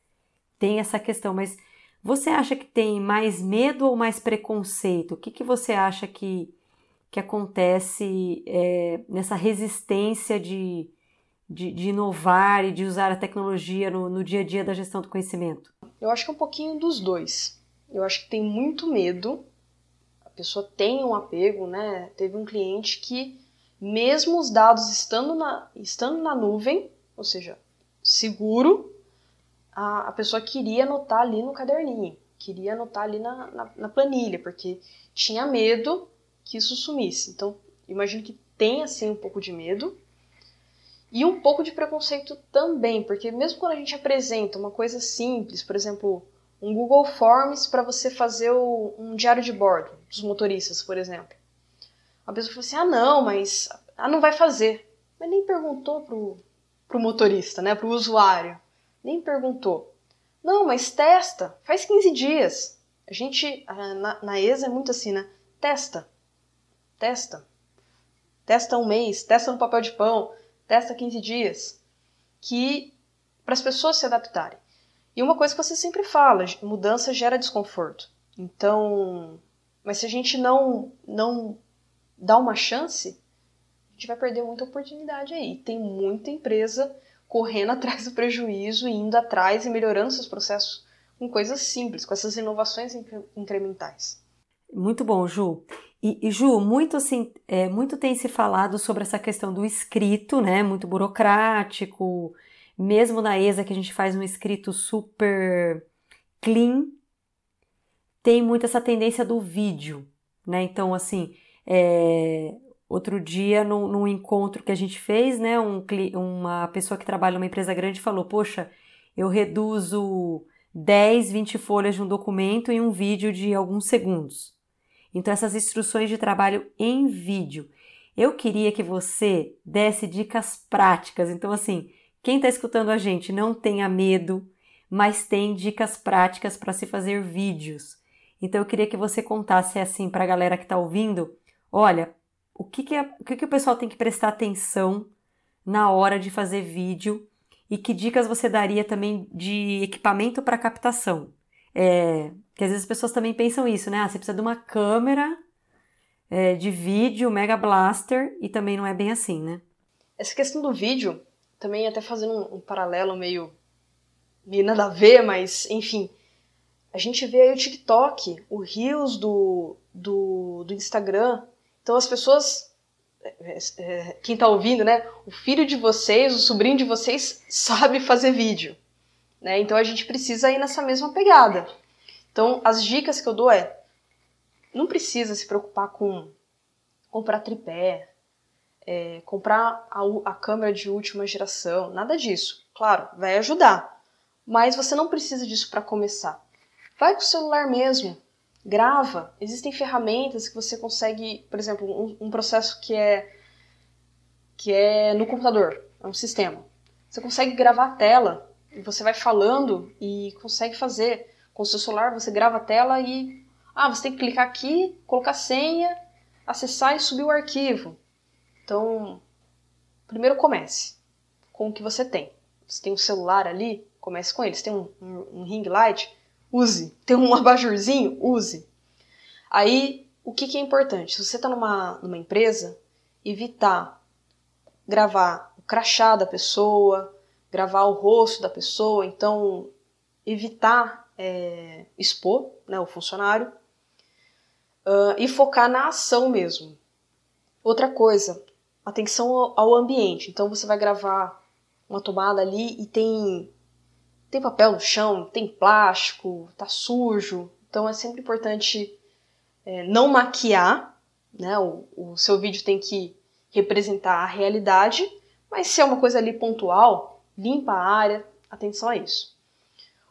tem essa questão. Mas você acha que tem mais medo ou mais preconceito? O que, que você acha que, que acontece é, nessa resistência de, de, de, inovar e de usar a tecnologia no, no dia a dia da gestão do conhecimento? Eu acho que é um pouquinho dos dois. Eu acho que tem muito medo, pessoa tem um apego, né? Teve um cliente que, mesmo os dados estando na, estando na nuvem, ou seja, seguro, a, a pessoa queria anotar ali no caderninho, queria anotar ali na, na, na planilha, porque tinha medo que isso sumisse. Então, imagino que tem assim um pouco de medo, e um pouco de preconceito também, porque mesmo quando a gente apresenta uma coisa simples, por exemplo, um Google Forms para você fazer o, um diário de bordo dos motoristas, por exemplo. A pessoa fala assim: ah, não, mas ah, não vai fazer. Mas nem perguntou pro, pro motorista, né, pro usuário. Nem perguntou. Não, mas testa, faz 15 dias. A gente, na, na ESA é muito assim, né? Testa, testa. Testa um mês, testa no papel de pão, testa 15 dias, que para as pessoas se adaptarem. E uma coisa que você sempre fala, mudança gera desconforto. Então, mas se a gente não não dá uma chance, a gente vai perder muita oportunidade aí. Tem muita empresa correndo atrás do prejuízo, indo atrás e melhorando seus processos com coisas simples, com essas inovações incrementais. Muito bom, Ju. E, e, Ju, muito assim, é, muito tem se falado sobre essa questão do escrito, né? Muito burocrático. Mesmo na ESA que a gente faz um escrito super clean, tem muito essa tendência do vídeo, né? Então, assim, é, outro dia, num, num, encontro que a gente fez, né? Um, uma pessoa que trabalha numa empresa grande falou: Poxa, eu reduzo 10, 20 folhas de um documento em um vídeo de alguns segundos. Então, essas instruções de trabalho em vídeo. Eu queria que você desse dicas práticas. Então, assim, quem está escutando a gente, não tenha medo, mas tem dicas práticas para se fazer vídeos. Então, eu queria que você contasse assim para a galera que está ouvindo: olha, o que, que, é, o que, que o pessoal tem que prestar atenção na hora de fazer vídeo e que dicas você daria também de equipamento para captação. É, que às vezes as pessoas também pensam isso, né? Ah, você precisa de uma câmera é, de vídeo, Mega Blaster, e também não é bem assim, né? Essa questão do vídeo, também até fazendo um, um paralelo meio, meio nada a ver, mas enfim, a gente vê aí o TikTok, o Reels do, do, do Instagram. Então as pessoas é, é, quem está ouvindo, né? O filho de vocês, o sobrinho de vocês sabe fazer vídeo. Né? Então a gente precisa ir nessa mesma pegada. Então as dicas que eu dou é: não precisa se preocupar com comprar tripé, é, comprar a, a câmera de última geração, nada disso. Claro, vai ajudar, mas você não precisa disso para começar. Vai com o celular mesmo, grava. Existem ferramentas que você consegue, por exemplo, um, um processo que é que é no computador, é um sistema. Você consegue gravar a tela e você vai falando e consegue fazer. Com o seu celular, você grava a tela e. Ah, você tem que clicar aqui, colocar senha, acessar e subir o arquivo. Então, primeiro comece com o que você tem. Você tem um celular ali, comece com ele. Você tem um, um, um ring light, use. Tem um abajurzinho, use. Aí, o que, que é importante? Se você está numa, numa empresa, evitar gravar o crachá da pessoa, gravar o rosto da pessoa, então evitar é, expor né, o funcionário uh, e focar na ação mesmo. Outra coisa, atenção ao, ambiente. Então você vai gravar uma tomada ali e tem tem papel no chão, tem plástico, tá sujo. Então é sempre importante é, não maquiar, né? O, o seu vídeo tem que representar a realidade, mas se é uma coisa ali pontual, limpa a área, atenção a isso.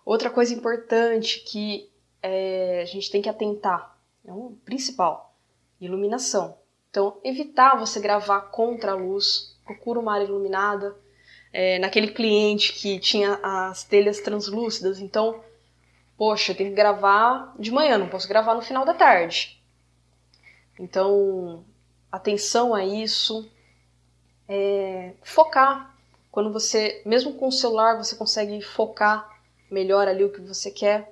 Outra coisa importante que é, a gente tem que atentar, é um principal, iluminação. Então, evitar você gravar contra a luz, procura uma área iluminada. É, naquele cliente que tinha as telhas translúcidas, então, poxa, tem que gravar de manhã, não posso gravar no final da tarde. Então, atenção a isso, é, focar. Quando você, mesmo com o celular, você consegue focar melhor ali o que você quer.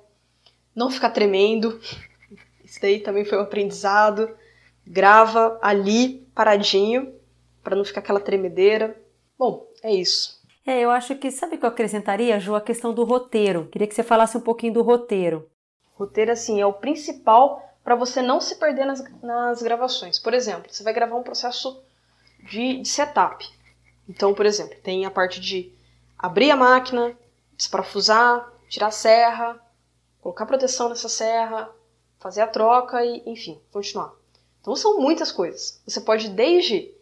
Não ficar tremendo. Isso daí também foi um aprendizado. Grava ali, paradinho, para não ficar aquela tremedeira. Bom, é isso. É, eu acho que, sabe o que eu acrescentaria, Ju? A questão do roteiro. Queria que você falasse um pouquinho do roteiro. Roteiro, assim, é o principal para você não se perder nas, nas gravações. Por exemplo, você vai gravar um processo de, de setup. Então, por exemplo, tem a parte de abrir a máquina, desparafusar, tirar a serra, colocar proteção nessa serra, fazer a troca e, enfim, continuar. Então são muitas coisas. Você pode desde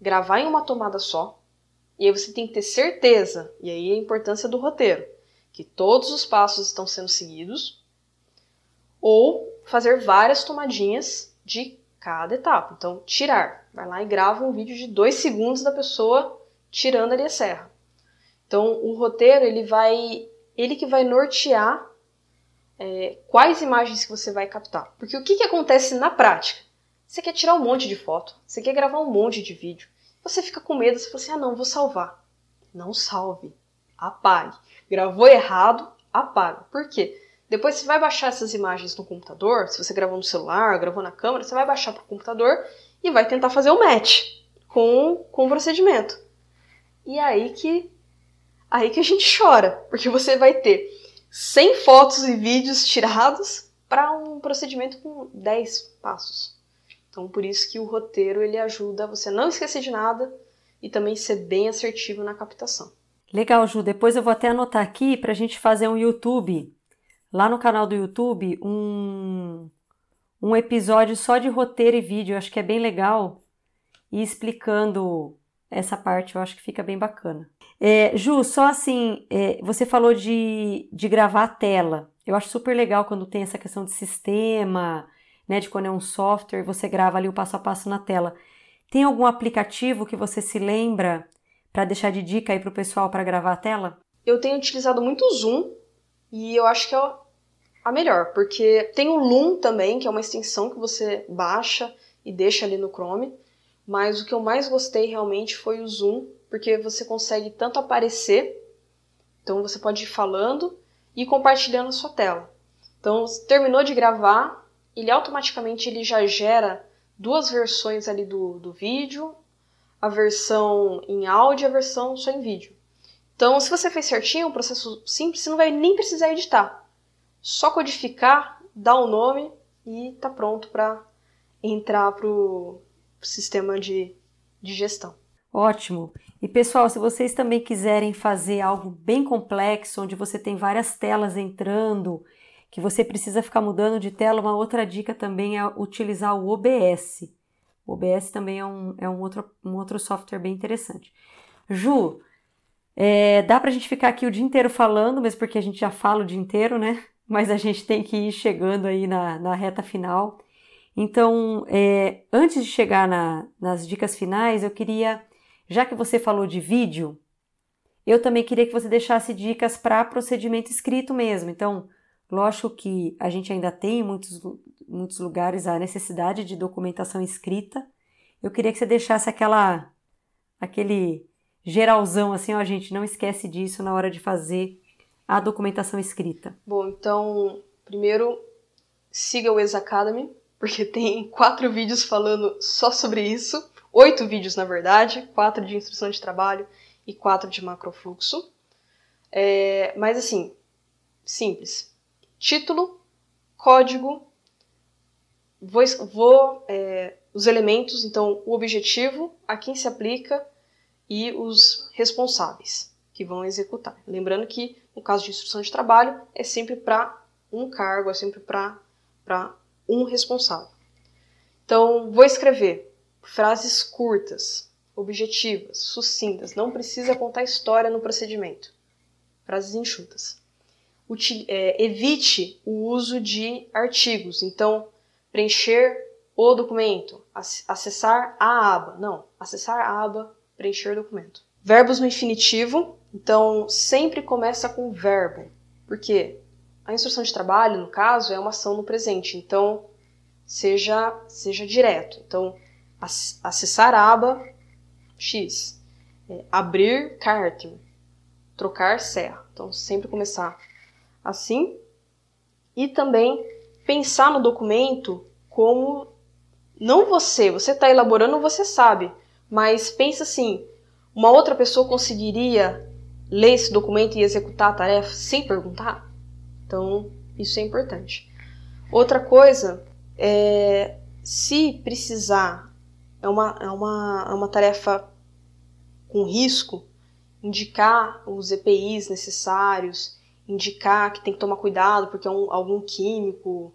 gravar em uma tomada só, e aí você tem que ter certeza, e aí a importância do roteiro, que todos os passos estão sendo seguidos, ou fazer várias tomadinhas de cada etapa. Então, tirar. Vai lá e grava um vídeo de dois segundos da pessoa tirando ali a serra. Então, o roteiro, ele vai... Ele que vai nortear é, quais imagens que você vai captar. Porque o que, que acontece na prática? Você quer tirar um monte de foto, você quer gravar um monte de vídeo, você fica com medo, você fala assim, ah não, vou salvar. Não salve, apague. Gravou errado, apaga. Por quê? Depois você vai baixar essas imagens no computador, se você gravou no celular, gravou na câmera, você vai baixar para o computador e vai tentar fazer o match com, com o procedimento. E aí que aí que a gente chora, porque você vai ter 100 fotos e vídeos tirados para um procedimento com 10 passos. Então, por isso que o roteiro ele ajuda você a não esquecer de nada e também ser bem assertivo na captação. Legal, Ju. Depois eu vou até anotar aqui para a gente fazer um YouTube lá no canal do YouTube um, um episódio só de roteiro e vídeo. Eu acho que é bem legal e explicando essa parte, eu acho que fica bem bacana. É, Ju, só assim, é, você falou de, de gravar a tela. Eu acho super legal quando tem essa questão de sistema, né, de quando é um software, você grava ali o passo a passo na tela. Tem algum aplicativo que você se lembra para deixar de dica aí para o pessoal para gravar a tela? Eu tenho utilizado muito o Zoom e eu acho que é a melhor, porque tem o Loom também, que é uma extensão que você baixa e deixa ali no Chrome, mas o que eu mais gostei realmente foi o Zoom, porque você consegue tanto aparecer, então você pode ir falando e compartilhando a sua tela. Então, terminou de gravar, ele automaticamente ele já gera duas versões ali do, do vídeo, a versão em áudio e a versão só em vídeo. Então, se você fez certinho, um processo simples, você não vai nem precisar editar só codificar, dar o um nome e tá pronto para entrar para o sistema de, de gestão. Ótimo! E pessoal, se vocês também quiserem fazer algo bem complexo, onde você tem várias telas entrando, que você precisa ficar mudando de tela, uma outra dica também é utilizar o OBS. O OBS também é um, é um, outro, um outro software bem interessante. Ju, é, dá para a gente ficar aqui o dia inteiro falando, mesmo porque a gente já fala o dia inteiro, né? mas a gente tem que ir chegando aí na, na reta final. Então, é, antes de chegar na, nas dicas finais, eu queria, já que você falou de vídeo, eu também queria que você deixasse dicas para procedimento escrito mesmo. Então, lógico que a gente ainda tem em muitos, muitos lugares a necessidade de documentação escrita. Eu queria que você deixasse aquela, aquele geralzão assim, ó, gente, não esquece disso na hora de fazer a documentação escrita? Bom, então, primeiro, siga o Ex Academy, porque tem quatro vídeos falando só sobre isso, oito vídeos na verdade, quatro de instrução de trabalho e quatro de macrofluxo. É, mas assim, simples. Título, código, vou, vou é, os elementos, então o objetivo, a quem se aplica e os responsáveis que vão executar. Lembrando que no caso de instrução de trabalho é sempre para um cargo, é sempre para um responsável. Então, vou escrever frases curtas, objetivas, sucintas, não precisa contar história no procedimento. Frases enxutas. É, evite o uso de artigos, então, preencher o documento, acessar a aba. Não, acessar a aba, preencher o documento. Verbos no infinitivo, então sempre começa com verbo. Por quê? A instrução de trabalho, no caso, é uma ação no presente, então seja, seja direto. Então, acessar a aba X, é, abrir cárter, trocar serra. Então, sempre começar assim. E também pensar no documento como não você, você está elaborando, você sabe, mas pensa assim, uma outra pessoa conseguiria ler esse documento e executar a tarefa sem perguntar? Então, isso é importante. Outra coisa é se precisar, é uma, é uma, é uma tarefa com risco, indicar os EPIs necessários, indicar que tem que tomar cuidado porque é um, algum químico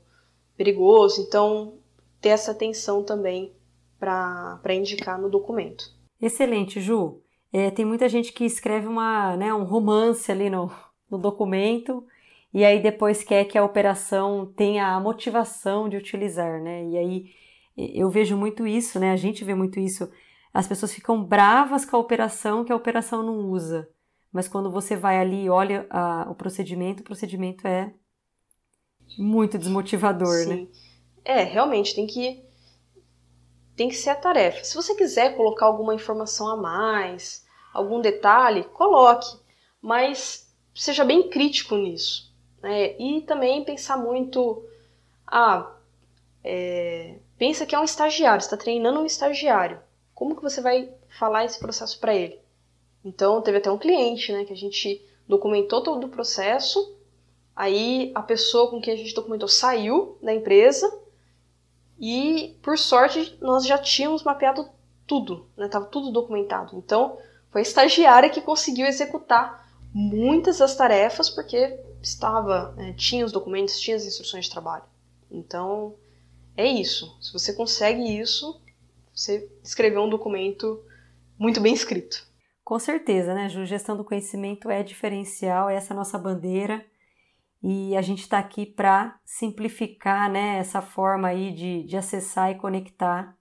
perigoso. Então, ter essa atenção também para indicar no documento. Excelente, Ju. É, tem muita gente que escreve uma, né, um romance ali no, no documento e aí depois quer que a operação tenha a motivação de utilizar, né? E aí eu vejo muito isso, né? A gente vê muito isso. As pessoas ficam bravas com a operação que a operação não usa. Mas quando você vai ali e olha a, o procedimento, o procedimento é muito desmotivador, né? Sim. né? É, realmente tem que tem que ser a tarefa. Se você quiser colocar alguma informação a mais, algum detalhe, coloque, mas seja bem crítico nisso. Né? E também pensar muito, ah, é, pensa que é um estagiário, está treinando um estagiário. Como que você vai falar esse processo para ele? Então teve até um cliente, né, que a gente documentou todo o processo. Aí a pessoa com quem a gente documentou saiu da empresa e, por sorte, nós já tínhamos mapeado tudo, né? tudo documentado. Então, foi a estagiária que conseguiu executar muitas das tarefas porque estava, né, tinha os documentos, tinha as instruções de trabalho. Então, é isso. Se você consegue isso, você escreveu um documento muito bem escrito. Com certeza, né, Ju? Gestão do conhecimento é diferencial, é essa nossa bandeira e a gente está aqui para simplificar né, essa forma aí de, de acessar e conectar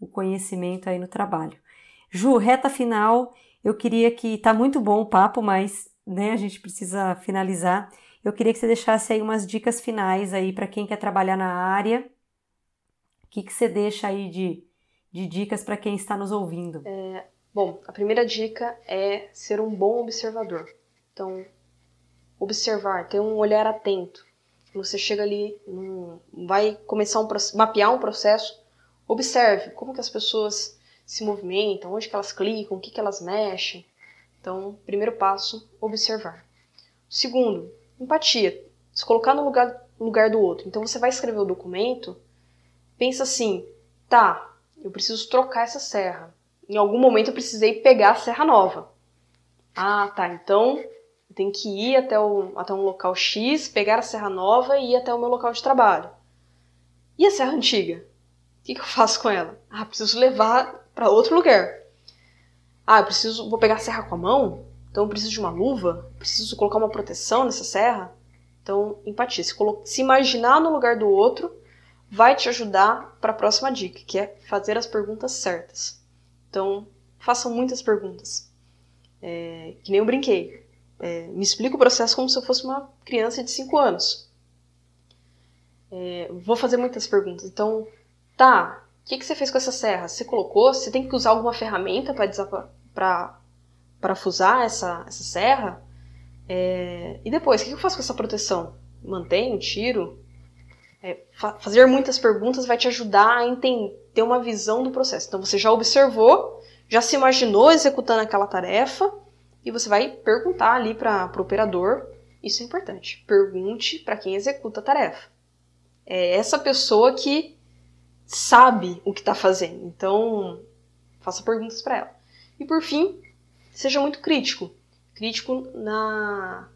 o conhecimento aí no trabalho. Ju, reta final, eu queria que tá muito bom o papo, mas né, a gente precisa finalizar. Eu queria que você deixasse aí umas dicas finais aí para quem quer trabalhar na área. O que, que você deixa aí de, de dicas para quem está nos ouvindo? É, bom, a primeira dica é ser um bom observador. Então, observar, ter um olhar atento. Você chega ali, vai começar um mapear um processo, observe como que as pessoas se movimentam, onde que elas clicam, o que que elas mexem. Então, primeiro passo, observar. Segundo, empatia, se colocar no lugar, lugar do outro. Então, você vai escrever o documento, pensa assim, tá, eu preciso trocar essa serra. Em algum momento eu precisei pegar a serra nova. Ah, tá, então tenho que ir até, o, até um local X, pegar a serra nova e ir até o meu local de trabalho. E a serra antiga? O que, que eu faço com ela? Ah, preciso levar para outro lugar. Ah, eu preciso, vou pegar a serra com a mão? Então eu preciso de uma luva? Preciso colocar uma proteção nessa serra? Então, empatia. Se, se imaginar no lugar do outro vai te ajudar para a próxima dica, que é fazer as perguntas certas. Então, façam muitas perguntas. É, que nem eu brinquei. É, me explica o processo como se eu fosse uma criança de 5 anos. É, vou fazer muitas perguntas. Então, tá, o que, que você fez com essa serra? Você colocou? Você tem que usar alguma ferramenta para parafusar essa, essa serra? É, e depois, o que eu faço com essa proteção? Mantenho, tiro? É, fa fazer muitas perguntas vai te ajudar a entender, ter uma visão do processo. Então você já observou, já se imaginou executando aquela tarefa e você vai perguntar ali para o operador. Isso é importante. Pergunte para quem executa a tarefa. É essa pessoa que sabe o que está fazendo. Então faça perguntas para ela. E por fim, seja muito crítico. Crítico na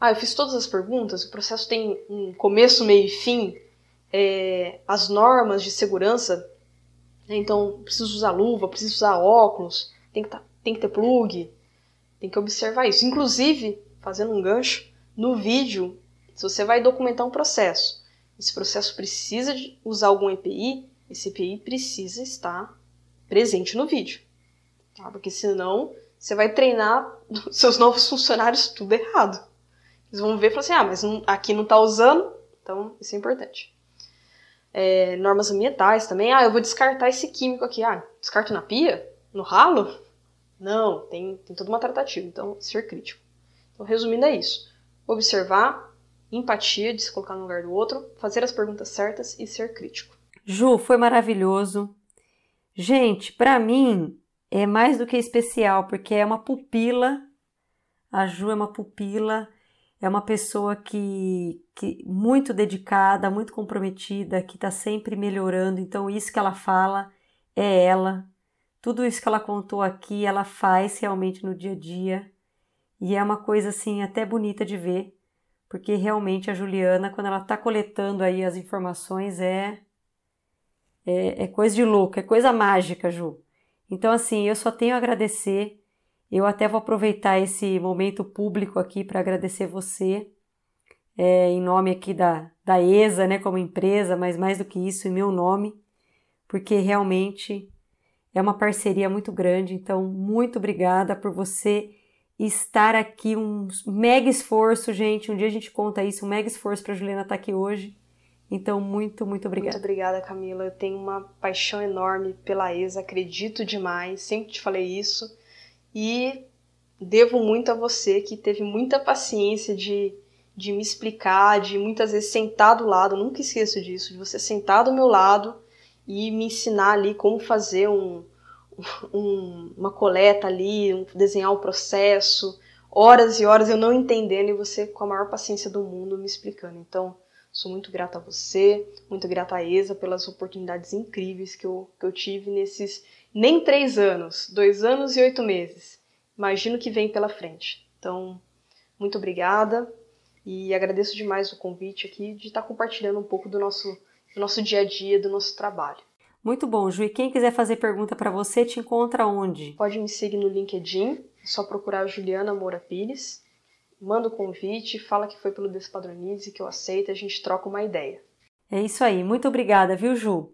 ah, eu fiz todas as perguntas, o processo tem um começo, meio e fim, é, as normas de segurança, né? então preciso usar luva, preciso usar óculos, tem que, tá, tem que ter plug, tem que observar isso. Inclusive, fazendo um gancho, no vídeo, se você vai documentar um processo, esse processo precisa usar algum EPI, esse EPI precisa estar presente no vídeo, tá? porque senão você vai treinar seus novos funcionários tudo errado. Eles vão ver e falar assim: ah, mas aqui não está usando, então isso é importante. É, normas ambientais também. Ah, eu vou descartar esse químico aqui. Ah, descarto na pia? No ralo? Não, tem, tem toda uma tratativa. Então, ser crítico. Então, resumindo, é isso: observar, empatia de se colocar no lugar do outro, fazer as perguntas certas e ser crítico. Ju, foi maravilhoso. Gente, para mim é mais do que especial, porque é uma pupila. A Ju é uma pupila é uma pessoa que, que muito dedicada, muito comprometida, que está sempre melhorando. Então, isso que ela fala é ela. Tudo isso que ela contou aqui, ela faz realmente no dia a dia. E é uma coisa assim até bonita de ver, porque realmente a Juliana, quando ela está coletando aí as informações, é, é, é coisa de louco, é coisa mágica, Ju. Então, assim, eu só tenho a agradecer eu até vou aproveitar esse momento público aqui para agradecer você, é, em nome aqui da, da ESA, né, como empresa, mas mais do que isso, em meu nome, porque realmente é uma parceria muito grande. Então, muito obrigada por você estar aqui. Um mega esforço, gente. Um dia a gente conta isso, um mega esforço para Juliana estar tá aqui hoje. Então, muito, muito obrigada. Muito obrigada, Camila. Eu tenho uma paixão enorme pela ESA, acredito demais, sempre te falei isso e devo muito a você que teve muita paciência de, de me explicar, de muitas vezes sentar do lado, nunca esqueço disso, de você sentar do meu lado e me ensinar ali como fazer um, um, uma coleta ali, um, desenhar o um processo, horas e horas eu não entendendo e você com a maior paciência do mundo me explicando. Então, sou muito grata a você, muito grata a ESA pelas oportunidades incríveis que eu, que eu tive nesses nem três anos, dois anos e oito meses. Imagino que vem pela frente. Então, muito obrigada e agradeço demais o convite aqui de estar compartilhando um pouco do nosso, do nosso dia a dia, do nosso trabalho. Muito bom, Ju. E quem quiser fazer pergunta para você, te encontra onde? Pode me seguir no LinkedIn, é só procurar Juliana Moura Pires. Manda o convite, fala que foi pelo Despadronize, que eu aceito, a gente troca uma ideia. É isso aí. Muito obrigada, viu, Ju?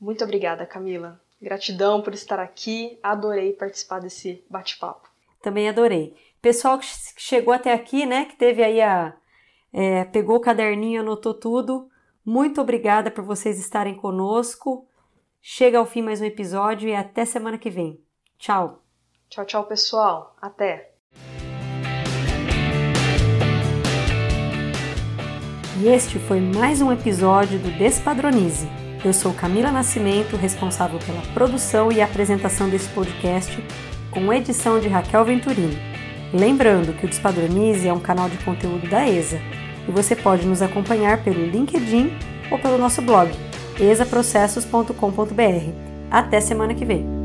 Muito obrigada, Camila. Gratidão por estar aqui, adorei participar desse bate-papo. Também adorei. Pessoal que chegou até aqui, né, que teve aí a. É, pegou o caderninho, anotou tudo. Muito obrigada por vocês estarem conosco. Chega ao fim mais um episódio e até semana que vem. Tchau. Tchau, tchau, pessoal. Até. E este foi mais um episódio do Despadronize eu sou Camila Nascimento, responsável pela produção e apresentação desse podcast, com edição de Raquel Venturini. Lembrando que o Despadronize é um canal de conteúdo da ESA e você pode nos acompanhar pelo LinkedIn ou pelo nosso blog esaprocessos.com.br. Até semana que vem!